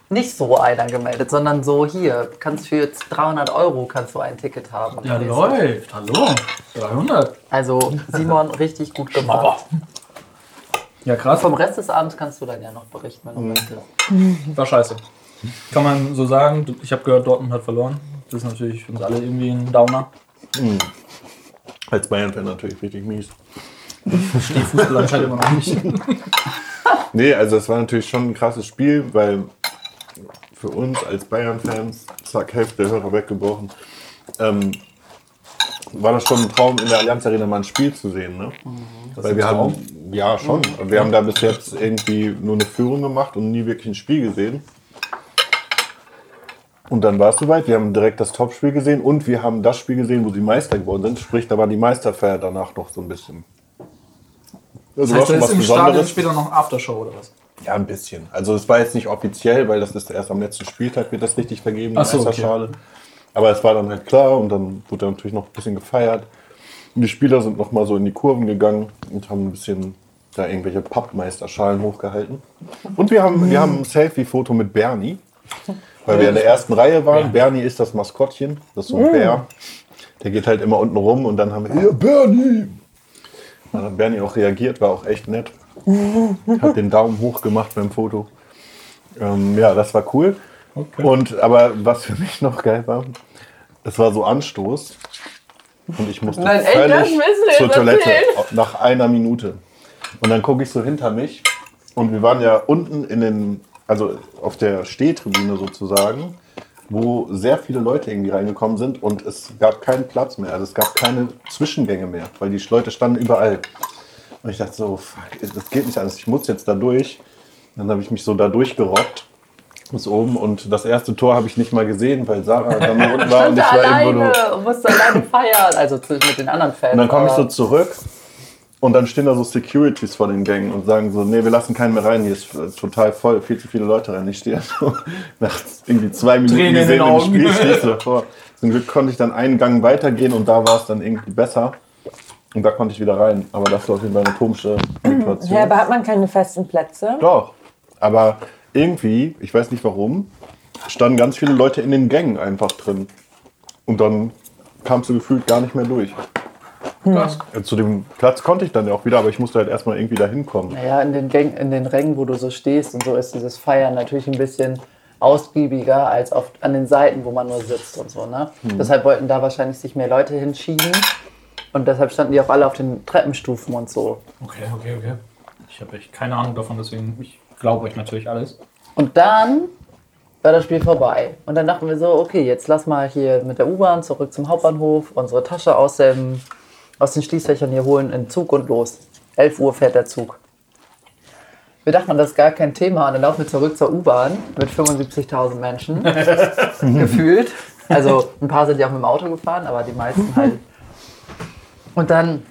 nicht so einer gemeldet, sondern so hier, kannst für jetzt 300 Euro kannst du ein Ticket haben. Ja, läuft. Hallo. 300. Also Simon, richtig gut gemacht. Ja, krass. Vom Rest des Abends kannst du dann ja noch berichten, wenn du möchtest. War scheiße. Kann man so sagen. Ich habe gehört, Dortmund hat verloren. Das ist natürlich für uns alle irgendwie ein Downer. Als Bayern-Fan natürlich richtig mies. Die Fußball anscheinend immer noch nicht. Nee, also es war natürlich schon ein krasses Spiel, weil für uns als Bayern-Fans, zack, Hälfte der Hörer weggebrochen, ähm, war das schon ein Traum, in der Allianz Arena mal ein Spiel zu sehen. Ne? Weil wir haben, ja schon, wir haben da bis jetzt irgendwie nur eine Führung gemacht und nie wirklich ein Spiel gesehen. Und dann war es soweit, wir haben direkt das Topspiel gesehen und wir haben das Spiel gesehen, wo sie Meister geworden sind. Sprich, da war die Meisterfeier danach noch so ein bisschen. Also Das heißt, war schon im Stadion später noch Aftershow oder was? Ja, ein bisschen. Also es war jetzt nicht offiziell, weil das ist erst am letzten Spieltag wird das richtig vergeben, die so, okay. Meisterschale. Aber es war dann halt klar und dann wurde natürlich noch ein bisschen gefeiert. Und die Spieler sind noch mal so in die Kurven gegangen und haben ein bisschen da irgendwelche Pappmeisterschalen hochgehalten. Und wir haben, wir haben ein Selfie-Foto mit Bernie, weil wir in der ersten Reihe waren. Bernie ist das Maskottchen, das ist so ein Bär. Der geht halt immer unten rum und dann haben wir, hier Bernie! Dann hat Bernie auch reagiert, war auch echt nett. Hat den Daumen hoch gemacht beim Foto. Ähm, ja, das war cool. Und aber was für mich noch geil war, es war so Anstoß. und ich musste Nein, völlig zur Toilette erzählen? nach einer Minute. Und dann gucke ich so hinter mich und wir waren ja unten in den, also auf der Stehtribüne sozusagen, wo sehr viele Leute irgendwie reingekommen sind und es gab keinen Platz mehr. Also es gab keine Zwischengänge mehr, weil die Leute standen überall. Und ich dachte so, fuck, das geht nicht anders, ich muss jetzt da durch. Dann habe ich mich so da durchgerockt bis oben und das erste Tor habe ich nicht mal gesehen, weil Sarah da mal unten war und ich war irgendwo nur. alleine und musste alleine feiern. Also mit den anderen Fans. Und dann komme ich so zurück und dann stehen da so Securities vor den Gängen und sagen so, nee, wir lassen keinen mehr rein, hier ist äh, total voll, viel zu viele Leute rein. Ich stehe so nach irgendwie zwei Minuten Tränen in den gesehen im. Spiel, stehe ich so davor. Zum Glück konnte ich dann einen Gang weitergehen und da war es dann irgendwie besser. Und da konnte ich wieder rein. Aber das war auf jeden Fall eine komische Situation. Ja, aber hat man keine festen Plätze? Doch. Aber irgendwie, ich weiß nicht warum, standen ganz viele Leute in den Gängen einfach drin. Und dann kamst du gefühlt gar nicht mehr durch. Äh, Zu dem Platz konnte ich dann ja auch wieder, aber ich musste halt erstmal irgendwie da hinkommen. Naja, in den, Gängen, in den Rängen, wo du so stehst und so, ist dieses Feiern natürlich ein bisschen ausgiebiger als auf, an den Seiten, wo man nur sitzt und so. Ne? Deshalb wollten da wahrscheinlich sich mehr Leute hinschieben. Und deshalb standen die auch alle auf den Treppenstufen und so. Okay, okay, okay. Ich habe echt keine Ahnung davon, deswegen ich glaube euch natürlich alles. Und dann war das Spiel vorbei. Und dann dachten wir so, okay, jetzt lass mal hier mit der U-Bahn zurück zum Hauptbahnhof, unsere Tasche aus, dem, aus den Schließfächern hier holen, in den Zug und los. 11 Uhr fährt der Zug. Wir dachten, das ist gar kein Thema. Und dann laufen wir zurück zur U-Bahn mit 75.000 Menschen. gefühlt. Also ein paar sind ja auch mit dem Auto gefahren, aber die meisten halt. Und dann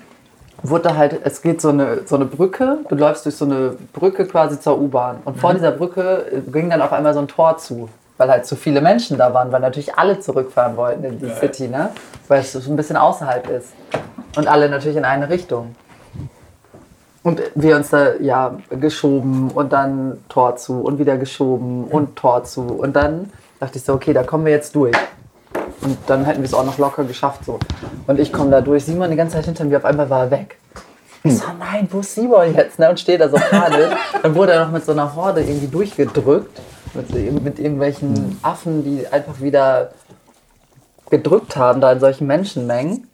wurde halt, es geht so eine, so eine Brücke, du läufst durch so eine Brücke quasi zur U-Bahn. Und vor dieser Brücke äh, ging dann auf einmal so ein Tor zu, weil halt zu viele Menschen da waren, weil natürlich alle zurückfahren wollten in die City, ne? Weil es so ein bisschen außerhalb ist. Und alle natürlich in eine Richtung. Und wir uns da, ja, geschoben und dann Tor zu und wieder geschoben und Tor zu. Und dann dachte ich so, okay, da kommen wir jetzt durch. Und dann hätten wir es auch noch locker geschafft so. Und ich komme da durch, Simon die ganze Zeit hinter mir, auf einmal war er weg. Ich so, nein, wo ist Simon jetzt? Ne? Und steht da so panisch. Dann wurde er noch mit so einer Horde irgendwie durchgedrückt. Mit, mit irgendwelchen Affen, die einfach wieder gedrückt haben, da in solchen Menschenmengen.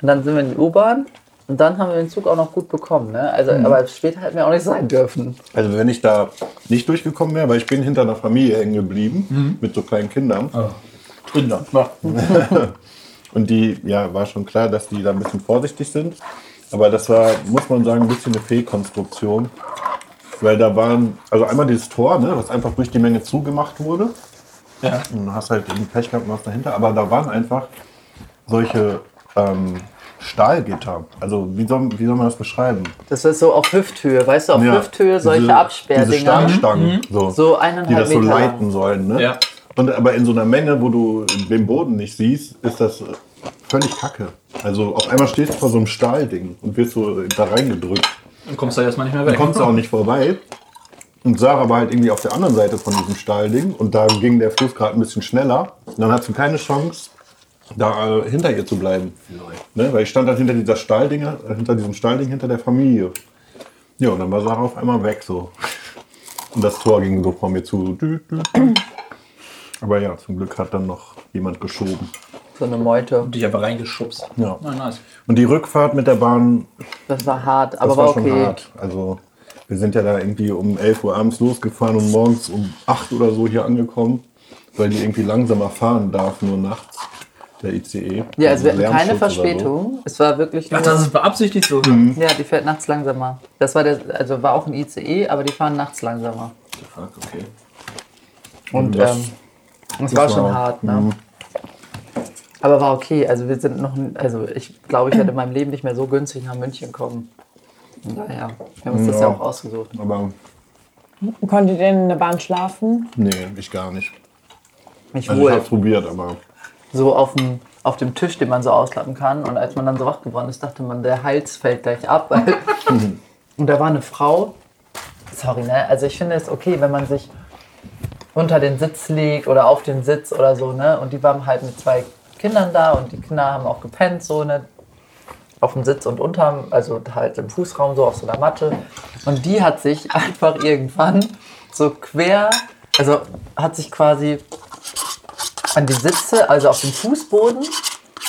Und dann sind wir in die U-Bahn. Und dann haben wir den Zug auch noch gut bekommen. Ne? Also, Aber später hätten wir auch nicht sein dürfen. Also wenn ich da nicht durchgekommen wäre, weil ich bin hinter einer Familie hängen geblieben mit so kleinen Kindern. Kinder. Ja. Und die, ja, war schon klar, dass die da ein bisschen vorsichtig sind. Aber das war, muss man sagen, ein bisschen eine Fehlkonstruktion. Weil da waren, also einmal dieses Tor, ne, was einfach durch die Menge zugemacht wurde. Ja. Und du hast halt irgendwie Pech gehabt und was dahinter. Aber da waren einfach solche ähm, Stahlgitter. Also wie soll, wie soll man das beschreiben? Das ist so auf Hüfthöhe, weißt du, auf Ja, Hüfthöhe solche diese- Diese Absperrdinger. Stahlstangen, so, So eineinhalb die das so leiten sollen. Ne? Ja. Und aber in so einer Menge, wo du den Boden nicht siehst, ist das völlig kacke. Also auf einmal stehst du vor so einem Stahlding und wirst so da reingedrückt. Dann kommst du erstmal nicht mehr Dann weg. kommst du auch nicht vorbei. Und Sarah war halt irgendwie auf der anderen Seite von diesem Stahlding und da ging der Fluss gerade ein bisschen schneller. Und dann hast du keine Chance, da äh, hinter ihr zu bleiben. Ne? Weil ich stand halt hinter dieser Stahlding, äh, hinter diesem Stahlding hinter der Familie. Ja, und dann war Sarah auf einmal weg so. Und das Tor ging so vor mir zu. Aber ja, zum Glück hat dann noch jemand geschoben. So eine Meute. Dich einfach reingeschubst. Ja. Na, nice. Und die Rückfahrt mit der Bahn, Das war hart, das aber war, war schon okay. hart. Also wir sind ja da irgendwie um 11 Uhr abends losgefahren und morgens um 8 oder so hier angekommen, weil die irgendwie langsamer fahren darf, nur nachts, der ICE. Ja, also wir hatten keine Verspätung. Es war wirklich nur. Ach, das ist beabsichtigt so. ja, die fährt nachts langsamer. Das war der, also war auch ein ICE, aber die fahren nachts langsamer. So. Fuck, okay. Und Das- ähm, das war schon hart, ne? Aber war okay. Also wir sind noch, also ich glaube, ich werde in meinem Leben nicht mehr so günstig nach München kommen. Naja, wir haben uns das ja Ja. auch ausgesucht. Aber Konntet ihr in der Bahn schlafen? nee, ich gar nicht. Also ich wohl. hab's probiert, aber so auf dem, auf dem Tisch, den man so ausklappen kann. Und als man dann so wach geworden ist, dachte man, der Hals fällt gleich ab. Und da war eine Frau, sorry, ne? Also ich finde es okay, wenn man sich unter den Sitz legt oder auf den Sitz oder so, ne? Und die waren halt mit zwei Kindern da und die Kinder haben auch gepennt, so, ne? Auf dem Sitz und unterm, also halt im Fußraum, so auf so einer Matte. Und die hat sich einfach irgendwann so quer, also hat sich quasi an die Sitze, also auf den Fußboden,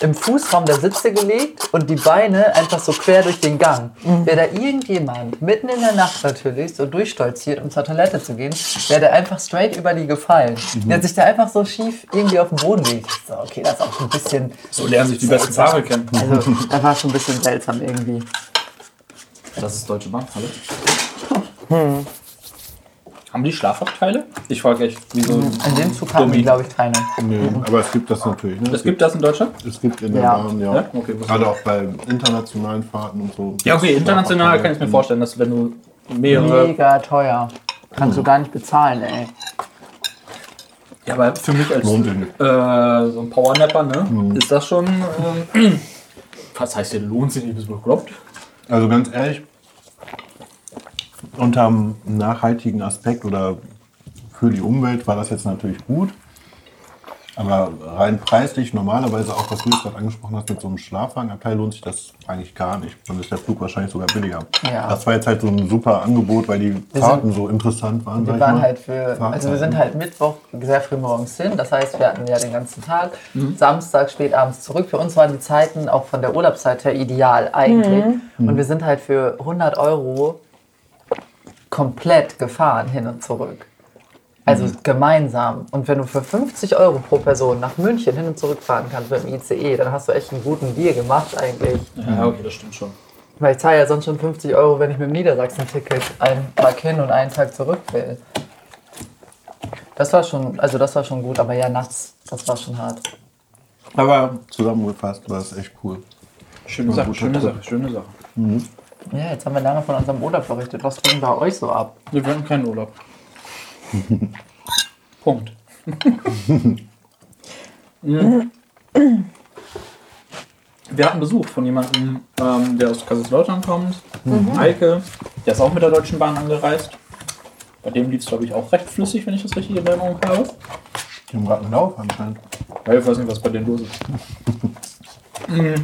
im Fußraum der Sitze gelegt und die Beine einfach so quer durch den Gang. Wäre da irgendjemand mitten in der Nacht natürlich so durchstolziert, um zur Toilette zu gehen, wäre der einfach straight über die gefallen. Der hat sich da einfach so schief irgendwie auf den Boden gelegt. So, okay, das ist auch ein bisschen. So lernen sich die besten Fahrer kennen. Also, das war schon ein bisschen seltsam irgendwie. Das ist Deutsche Bahn, hallo? Haben die Schlafabteile? Ich frage echt, wieso. In dem Zug haben die, glaube ich, keine. Nee, aber es gibt das natürlich. Ne? Es gibt das in Deutschland? es gibt in der Ja. Bahn, ja. Ja? Okay, Gerade auch bei internationalen Fahrten und so. Ja, okay, international kann ich mir vorstellen, dass wenn du mehrere. Mega teuer. Kannst du gar nicht bezahlen, ey. Ja, aber für mich als Lohnt sich nicht. äh, so ein Powernapper, ne, ist das schon. Ähm, was heißt hier, lohnt sich nicht, bis man glaubt? Also ganz ehrlich, unter einem nachhaltigen Aspekt oder für die Umwelt war das jetzt natürlich gut. Aber rein preislich, normalerweise auch, was du jetzt gerade angesprochen hast, mit so einem Schlafwagenabteil lohnt sich das eigentlich gar nicht. Dann ist der Flug wahrscheinlich sogar billiger. Ja. Das war jetzt halt so ein super Angebot, weil die Fahrten so interessant waren. Wir waren mal. halt für, also wir sind halt Mittwoch sehr früh morgens hin. Das heißt, wir hatten ja den ganzen Tag. Samstag spät abends zurück. Für uns waren die Zeiten auch von der Urlaubszeit her ideal eigentlich. Und wir sind halt für 100 Euro komplett gefahren hin und zurück. Also gemeinsam. Und wenn du für 50 Euro pro Person nach München hin und zurück fahren kannst mit dem ICE, dann hast du echt einen guten Deal gemacht eigentlich. Ja, okay, das stimmt schon. Weil ich zahle ja sonst schon 50 Euro, wenn ich mit dem Niedersachsen-Ticket einen Tag hin und einen Tag zurück will. Das war schon, also das war schon gut, aber ja, nachts, das war schon hart. Aber zusammengefasst war es echt cool. Schöne Sache, schöne Tipp. Sache, schöne Sache. Ja, jetzt haben wir lange von unserem Urlaub berichtet. Was ging bei euch so ab? Wir hatten keinen Urlaub. Punkt. Mhm. Wir hatten Besuch von jemandem, ähm, der aus Kaiserslautern kommt. Eike, der ist auch mit der Deutschen Bahn angereist. Bei dem lief es, glaube ich, auch recht flüssig, wenn ich das richtig in Erinnerung habe. Die haben gerade einen Lauf anscheinend. Weil ich weiß nicht, was bei denen los ist. Mm.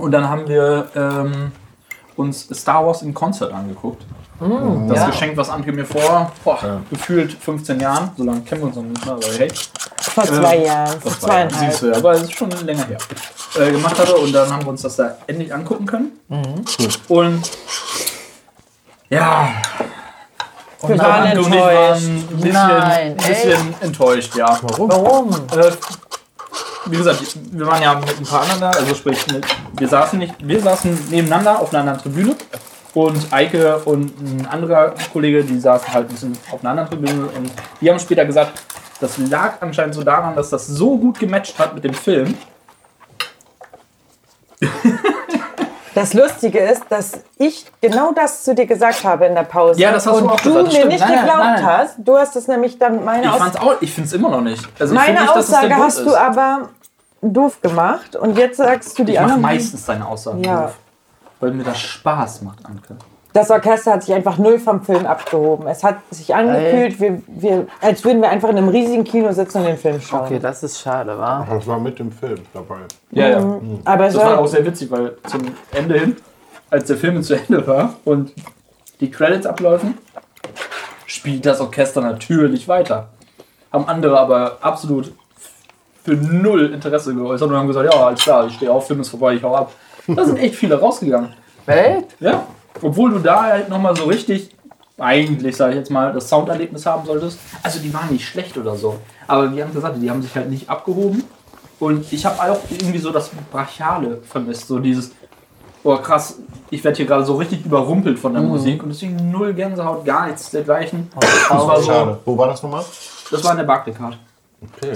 Und dann haben wir ähm, uns Star Wars im Konzert angeguckt. Das ja. Geschenk, was Anke mir vor boah, Ja. gefühlt 15 Jahren, so lange kennen wir uns noch nicht, aber hey, Vor zwei Jahren, vor ja, zweieinhalb. siehst du, aber es ist schon länger her, äh, gemacht hatte und dann haben wir uns das da endlich angucken können. Und ja, Wir waren Anke und ich waren enttäuscht. ein bisschen, Nein, ein bisschen enttäuscht, ja. Warum? Äh, wie gesagt, wir waren ja mit ein paar anderen da, also sprich, wir saßen nicht, wir saßen nebeneinander auf einer anderen Tribüne und Eike und ein anderer Kollege, die saßen halt ein bisschen auf einer anderen Tribüne und die haben später gesagt, das lag anscheinend so daran, dass das so gut gematcht hat mit dem Film. Das Lustige ist, dass ich genau das zu dir gesagt habe in der Pause. Ja, das hast du und auch du gesagt, das mir stimmt. nicht Nein, geglaubt nein. hast. Du hast es nämlich dann meine Ich Aus auch, ich find's immer noch nicht. Also meine nicht, es Aussage Grund hast du aber doof gemacht und jetzt sagst du die Ich mache anderen. meistens deine Aussagen Ja. doof. Weil mir das Spaß macht, Anke. Das Orchester hat sich einfach null vom Film abgehoben. Es hat sich angefühlt, wir, wir, als würden wir einfach in einem riesigen Kino sitzen und den Film schauen. Okay, das ist schade, wa? Das war mit dem Film dabei. Ja, ja. Aber es Das war auch sehr witzig, weil zum Ende hin, als der Film zu Ende war und die Credits ablaufen, spielt das Orchester natürlich weiter. Haben andere aber absolut für null Interesse geäußert und haben gesagt, ja, alles klar, ich stehe auf, Film ist vorbei, ich hau ab. Da sind echt viele rausgegangen. Welt? Ja. Obwohl du da halt nochmal so richtig, eigentlich sage ich jetzt mal, das Sounderlebnis haben solltest. Also die waren nicht schlecht oder so. Aber wie haben gesagt, die haben sich halt nicht abgehoben. Und ich habe auch irgendwie so das Brachiale vermisst. So dieses, oh krass, ich werde hier gerade so richtig überrumpelt von der Musik. Und deswegen null Gänsehaut, gar nichts dergleichen. Das war so, Schade. Wo war das nochmal? das war in der Barclaycard. Okay.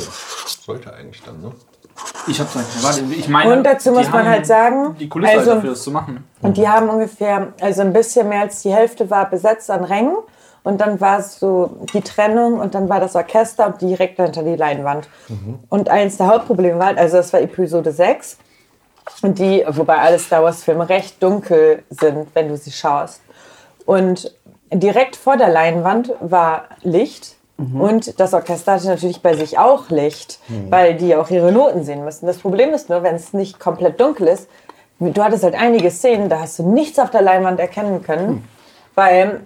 Sollte eigentlich dann, ne? Ich hab's nicht mehr. Warte, ich meine, Und dazu die muss man halt sagen, die Kulisse also- halt dafür, das zu machen. und die haben ungefähr, also ein bisschen mehr als die Hälfte war besetzt an Rängen. Und dann war es so die Trennung und dann war das Orchester und direkt dahinter die Leinwand. Und eins der Hauptprobleme war, halt, also das war Episode 6. Und die, wobei alle Star Wars Filme recht dunkel sind, wenn du sie schaust. Und direkt vor der Leinwand war Licht. Und das Orchester hatte natürlich bei sich auch Licht, weil die auch ihre Noten sehen müssen. Das Problem ist nur, wenn es nicht komplett dunkel ist, du hattest halt einige Szenen, da hast du nichts auf der Leinwand erkennen können, weil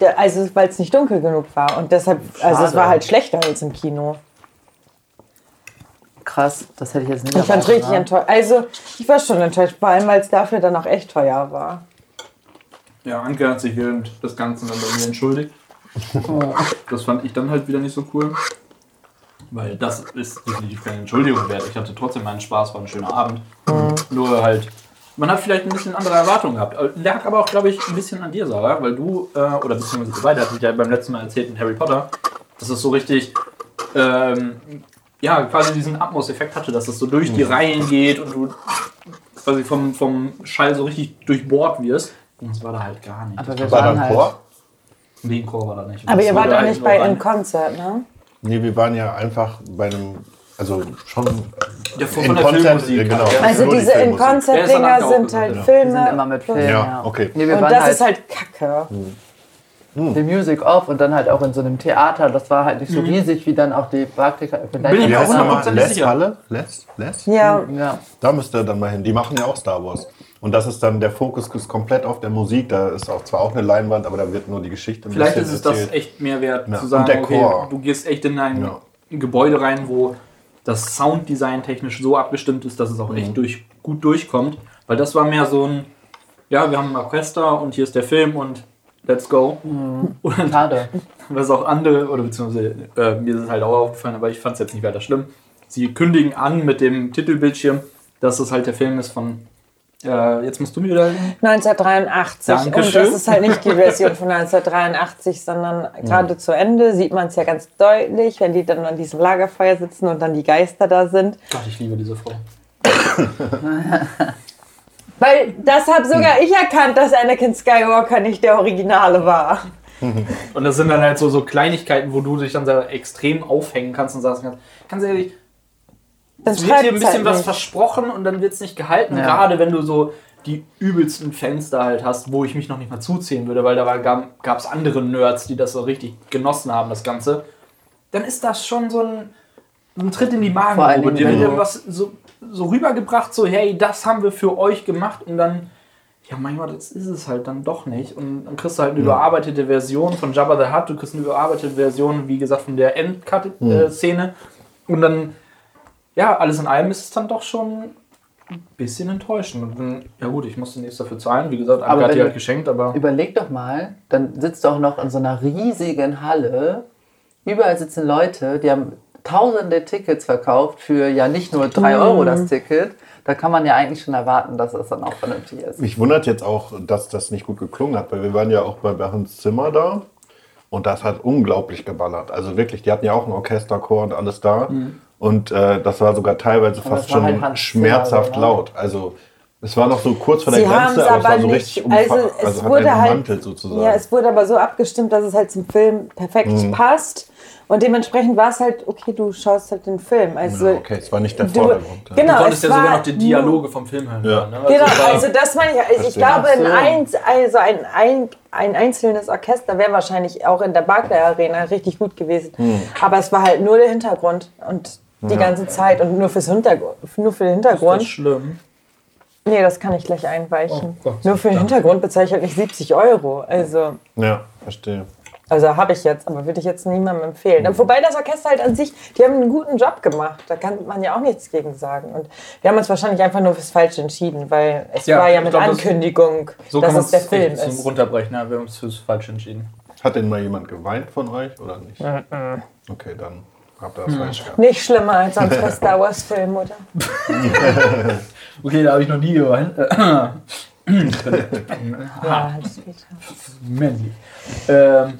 der- also weil es nicht dunkel genug war und deshalb also es Schade. war halt schlechter als im Kino. Krass, das hätte ich jetzt nicht Ich fand es richtig erwartet, enttäuscht. Also, ich war schon enttäuscht, vor allem, weil es dafür dann auch echt teuer war. Ja, Anke hat sich während des Ganzen dann bei mir entschuldigt. Das fand ich dann halt wieder nicht so cool. Weil das ist definitiv keine Entschuldigung wert. Ich hatte trotzdem meinen Spaß, war ein schöner Abend. Nur halt, man hat vielleicht ein bisschen andere Erwartungen gehabt. Lag aber auch, glaube ich, ein bisschen an dir, Sarah, weil du, äh, oder beziehungsweise ihr beide hattet ja beim letzten Mal erzählt in Harry Potter, dass es so richtig, ähm, ja, quasi diesen Atmos-Effekt hatte, dass es so durch die Reihen geht und du quasi vom, vom Schall so richtig durchbohrt wirst. Und das war da halt gar nicht. Aber wir War da waren halt. Chor? Nee, ein Chor war da nicht. Aber Das ihr wart auch nicht bei im Konzert, ne? Nee, wir waren ja einfach bei einem, also schon Ja, von, in von der Konzert, Filmmusik. äh, genau. ja. Also die diese dann In-Concert-Dinger sind halt genau. Filme. Wir sind immer mit Film. Ja, Ja, okay. Nee, wir Und waren das halt, ist halt kacke. die Music off und dann halt auch in so einem Theater. Das war halt nicht so riesig wie dann auch die Praktika. Bin ich auch nochmal? 100% Les sicher. Halle? Les? Les? Ja, Ja. Da müsst ihr dann mal hin. Die machen ja auch Star Wars. Und das ist dann, der Fokus ist komplett auf der Musik. Da ist auch zwar auch eine Leinwand, aber da wird nur die Geschichte ein Vielleicht ist es das erzählt. echt mehr wert, Ja, zu und sagen, der okay, Chor. du gehst echt in ein Ja. Gebäude rein, wo das Sounddesign technisch so abgestimmt ist, dass es auch Mhm. echt durch, gut durchkommt. Weil das war mehr so ein, ja, wir haben ein Orchester und hier ist der Film und let's go. Mhm. Und Schade. was auch andere, oder beziehungsweise äh, mir ist es halt auch aufgefallen, aber ich fand es jetzt nicht weiter schlimm. Sie kündigen an mit dem Titelbildschirm, dass es halt der Film ist von, äh, jetzt musst du mir wieder 1983. Und Dankeschön. das ist halt nicht die Version von 1983, sondern gerade zu Ende sieht man es ja ganz deutlich, wenn die dann an diesem Lagerfeuer sitzen und dann die Geister da sind. Gott, ich liebe diese Frau. Weil das habe sogar ich erkannt, dass Anakin Skywalker nicht der Originale war. Und das sind dann halt so, so Kleinigkeiten, wo du dich dann sehr extrem aufhängen kannst und sagst, ganz ehrlich, Dann es wird hier ein bisschen halt was nicht. versprochen und dann wird es nicht gehalten. Ja. Gerade wenn du so die übelsten Fans da halt hast, wo ich mich noch nicht mal zuzählen würde, weil da gab es andere Nerds, die das so richtig genossen haben, das Ganze. Dann ist das schon so ein, ein Tritt in die Magengrube. Dingen, Dir wird irgendwas so, so rübergebracht, so hey, das haben wir für euch gemacht und dann ja, manchmal das ist es halt dann doch nicht. Und dann kriegst du halt eine überarbeitete Version von Jabba the Hutt, du kriegst eine überarbeitete Version, wie gesagt, von der Endcut-Szene. Und dann, ja, alles in allem ist es dann doch schon ein bisschen enttäuschend. Und dann, ja gut, ich musste nichts dafür zahlen. Wie gesagt, Aber Anke hat die halt geschenkt, aber Überleg doch mal, dann sitzt du auch noch in so einer riesigen Halle. Überall sitzen Leute, die haben tausende Tickets verkauft für ja nicht nur 3 Euro das Ticket. Da kann man ja eigentlich schon erwarten, dass es dann auch vernünftig ist. Mich wundert jetzt auch, dass das nicht gut geklungen hat, weil wir waren ja auch bei Hans Zimmer da und das hat unglaublich geballert. Also wirklich, die hatten ja auch einen Orchesterchor und alles da und äh, das war sogar teilweise Aber fast schon halt schmerzhaft oder? laut. Also es war noch so kurz vor der Sie Grenze, es aber es war aber so nicht, richtig umfa- also es also hat wurde halt, sozusagen. ja, es wurde aber so abgestimmt, dass es halt zum Film perfekt Mhm. passt und dementsprechend war es halt, okay, du schaust halt den Film. Also, ja, okay, es war nicht der du- Vordergrund. ja. genau, du konntest es ja sogar noch die Dialoge vom Film hören. Ja. Ne? Genau, es war- also das meine ich. Also ich glaube, ein, also ein, ein, ein einzelnes Orchester wäre wahrscheinlich auch in der Barclay Arena richtig gut gewesen. Aber es war halt nur der Hintergrund und die ganze Zeit und nur fürs Hintergrund, nur für den Ist das Hintergrund. schlimm? Nee, das kann ich gleich einweichen. Oh Gott nur für den Dank. Hintergrund bezahle ich halt nicht 70 Euro. Also, ja, verstehe. also habe ich jetzt, aber würde ich jetzt niemandem empfehlen. Wobei das Orchester halt an sich, die haben einen guten Job gemacht. Da kann man ja auch nichts gegen sagen. Und wir haben uns wahrscheinlich einfach nur fürs Falsche entschieden, weil es Ja, war ja mit glaub, das- Ankündigung, So dass es der Film zum ist. Runterbrechen. Ja, wir haben uns fürs Falsche entschieden. Hat denn mal jemand geweint von euch oder nicht? Okay, dann ihr das falsch gehabt. Nicht schlimmer als bei Star Wars Film, oder? Okay, da habe ich noch nie geweint. Ja, das geht. Männlich. Ähm,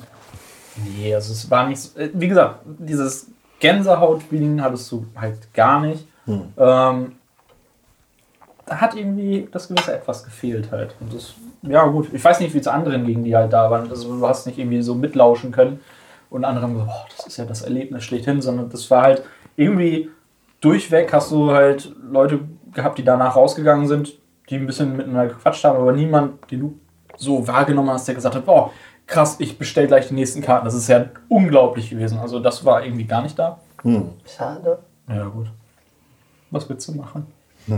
nee, also es war nicht so, äh, wie gesagt, dieses Gänsehaut-Feeling hattest du halt gar nicht. Ähm, da hat irgendwie das gewisse Etwas gefehlt halt. Und das, ja gut, ich weiß nicht, wie es anderen ging, die halt da waren. Also, du hast nicht irgendwie so mitlauschen können und andere haben gesagt, boah, das ist ja das Erlebnis schlechthin, sondern das war halt irgendwie durchweg hast du halt Leute gehabt, die danach rausgegangen sind, die ein bisschen miteinander gequatscht haben, aber niemand, den du so wahrgenommen hast, der gesagt hat, boah, krass, ich bestell gleich die nächsten Karten. Das ist ja unglaublich gewesen. Also das war irgendwie gar nicht da. Schade. Ja, gut. Was willst du machen?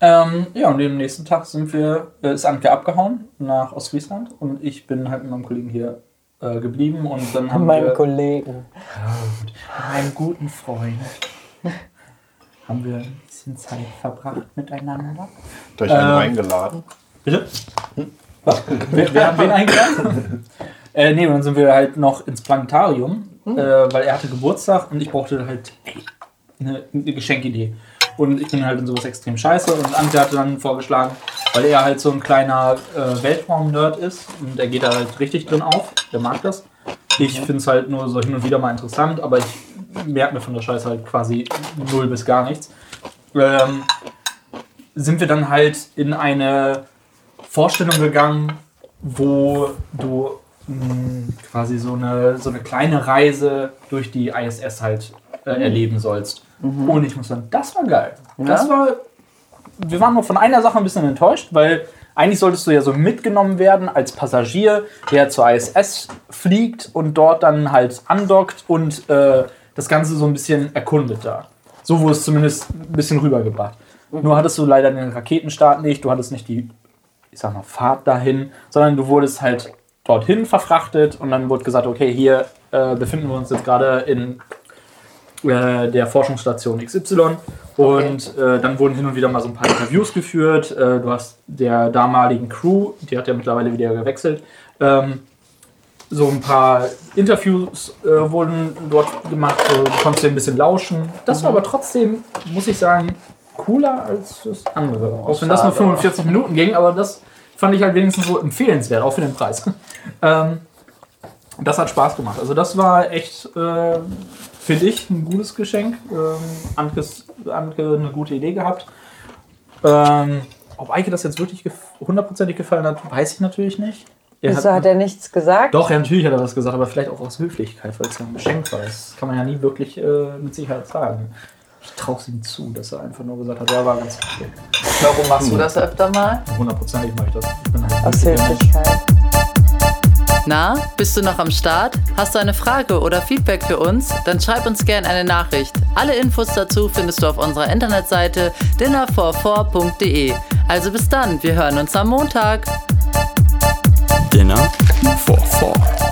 ähm, ja, und am nächsten Tag sind wir, äh, ist Anke abgehauen nach Ostfriesland und ich bin halt mit meinem Kollegen hier äh, geblieben und dann haben Mein wir Kollegen. mit meinem guten Freund haben wir ein bisschen Zeit verbracht miteinander. Euch einen Ähm, reingeladen? Bitte? Was? Wer, wer hat wen eingeladen? äh, nee, dann sind wir halt noch ins Planetarium, äh, weil er hatte Geburtstag und ich brauchte halt eine, eine Geschenkidee. Und ich bin halt in sowas extrem scheiße und Antje hatte dann vorgeschlagen, weil er halt so ein kleiner äh, Weltraum-Nerd ist und er geht da halt richtig drin auf, der mag das. Ich finde es halt nur so hin und wieder mal interessant, aber ich merke mir von der Scheiße halt quasi null bis gar nichts. Ähm, sind wir dann halt in eine Vorstellung gegangen, wo du mh, quasi so eine, so eine kleine Reise durch die ISS halt äh, erleben sollst. Und ich muss sagen, das war geil. Das war. Wir waren nur von einer Sache ein bisschen enttäuscht, weil eigentlich solltest du ja so mitgenommen werden als Passagier, der zur ISS fliegt und dort dann halt andockt und äh, das Ganze so ein bisschen erkundet da. So wurde es zumindest ein bisschen rübergebracht. Nur hattest du leider den Raketenstart nicht, du hattest nicht die, ich sag mal, Fahrt dahin, sondern du wurdest halt dorthin verfrachtet und dann wurde gesagt, okay, hier äh, befinden wir uns jetzt gerade in äh, der Forschungsstation XY und äh, dann wurden hin und wieder mal so ein paar Interviews geführt. Äh, du hast der damaligen Crew, die hat ja mittlerweile wieder gewechselt, ähm, so ein paar Interviews äh, wurden dort gemacht, so, du konntest dir ein bisschen lauschen. Das war aber trotzdem, muss ich sagen, cooler als das andere. Auch wenn das nur schade. 45 Minuten ging, aber das fand ich halt wenigstens so empfehlenswert, auch für den Preis. ähm, das hat Spaß gemacht. Also das war echt, äh, finde ich, ein gutes Geschenk. Ähm, Anke, Anke eine gute Idee gehabt. Ähm, ob Eike das jetzt wirklich gef hundertprozentig gefallen hat, weiß ich natürlich nicht. Er Wieso hat er nichts gesagt? doch, ja, natürlich hat er was gesagt, aber vielleicht auch aus Höflichkeit, weil es ja ein Geschenk war. Das kann man ja nie wirklich äh, mit Sicherheit sagen. Ich traue es ihm zu, dass er einfach nur gesagt hat, ja, war ganz okay. Warum machst du das öfter mal? Hundertprozentig mache ich das. Ich bin halt Aus. Höflichkeit. Na, bist du noch am Start? Hast du eine Frage oder Feedback für uns? Dann schreib uns gerne eine Nachricht. Alle Infos dazu findest du auf unserer Internetseite dinner44.de. Also bis dann, wir hören uns am Montag. Dinner for Four.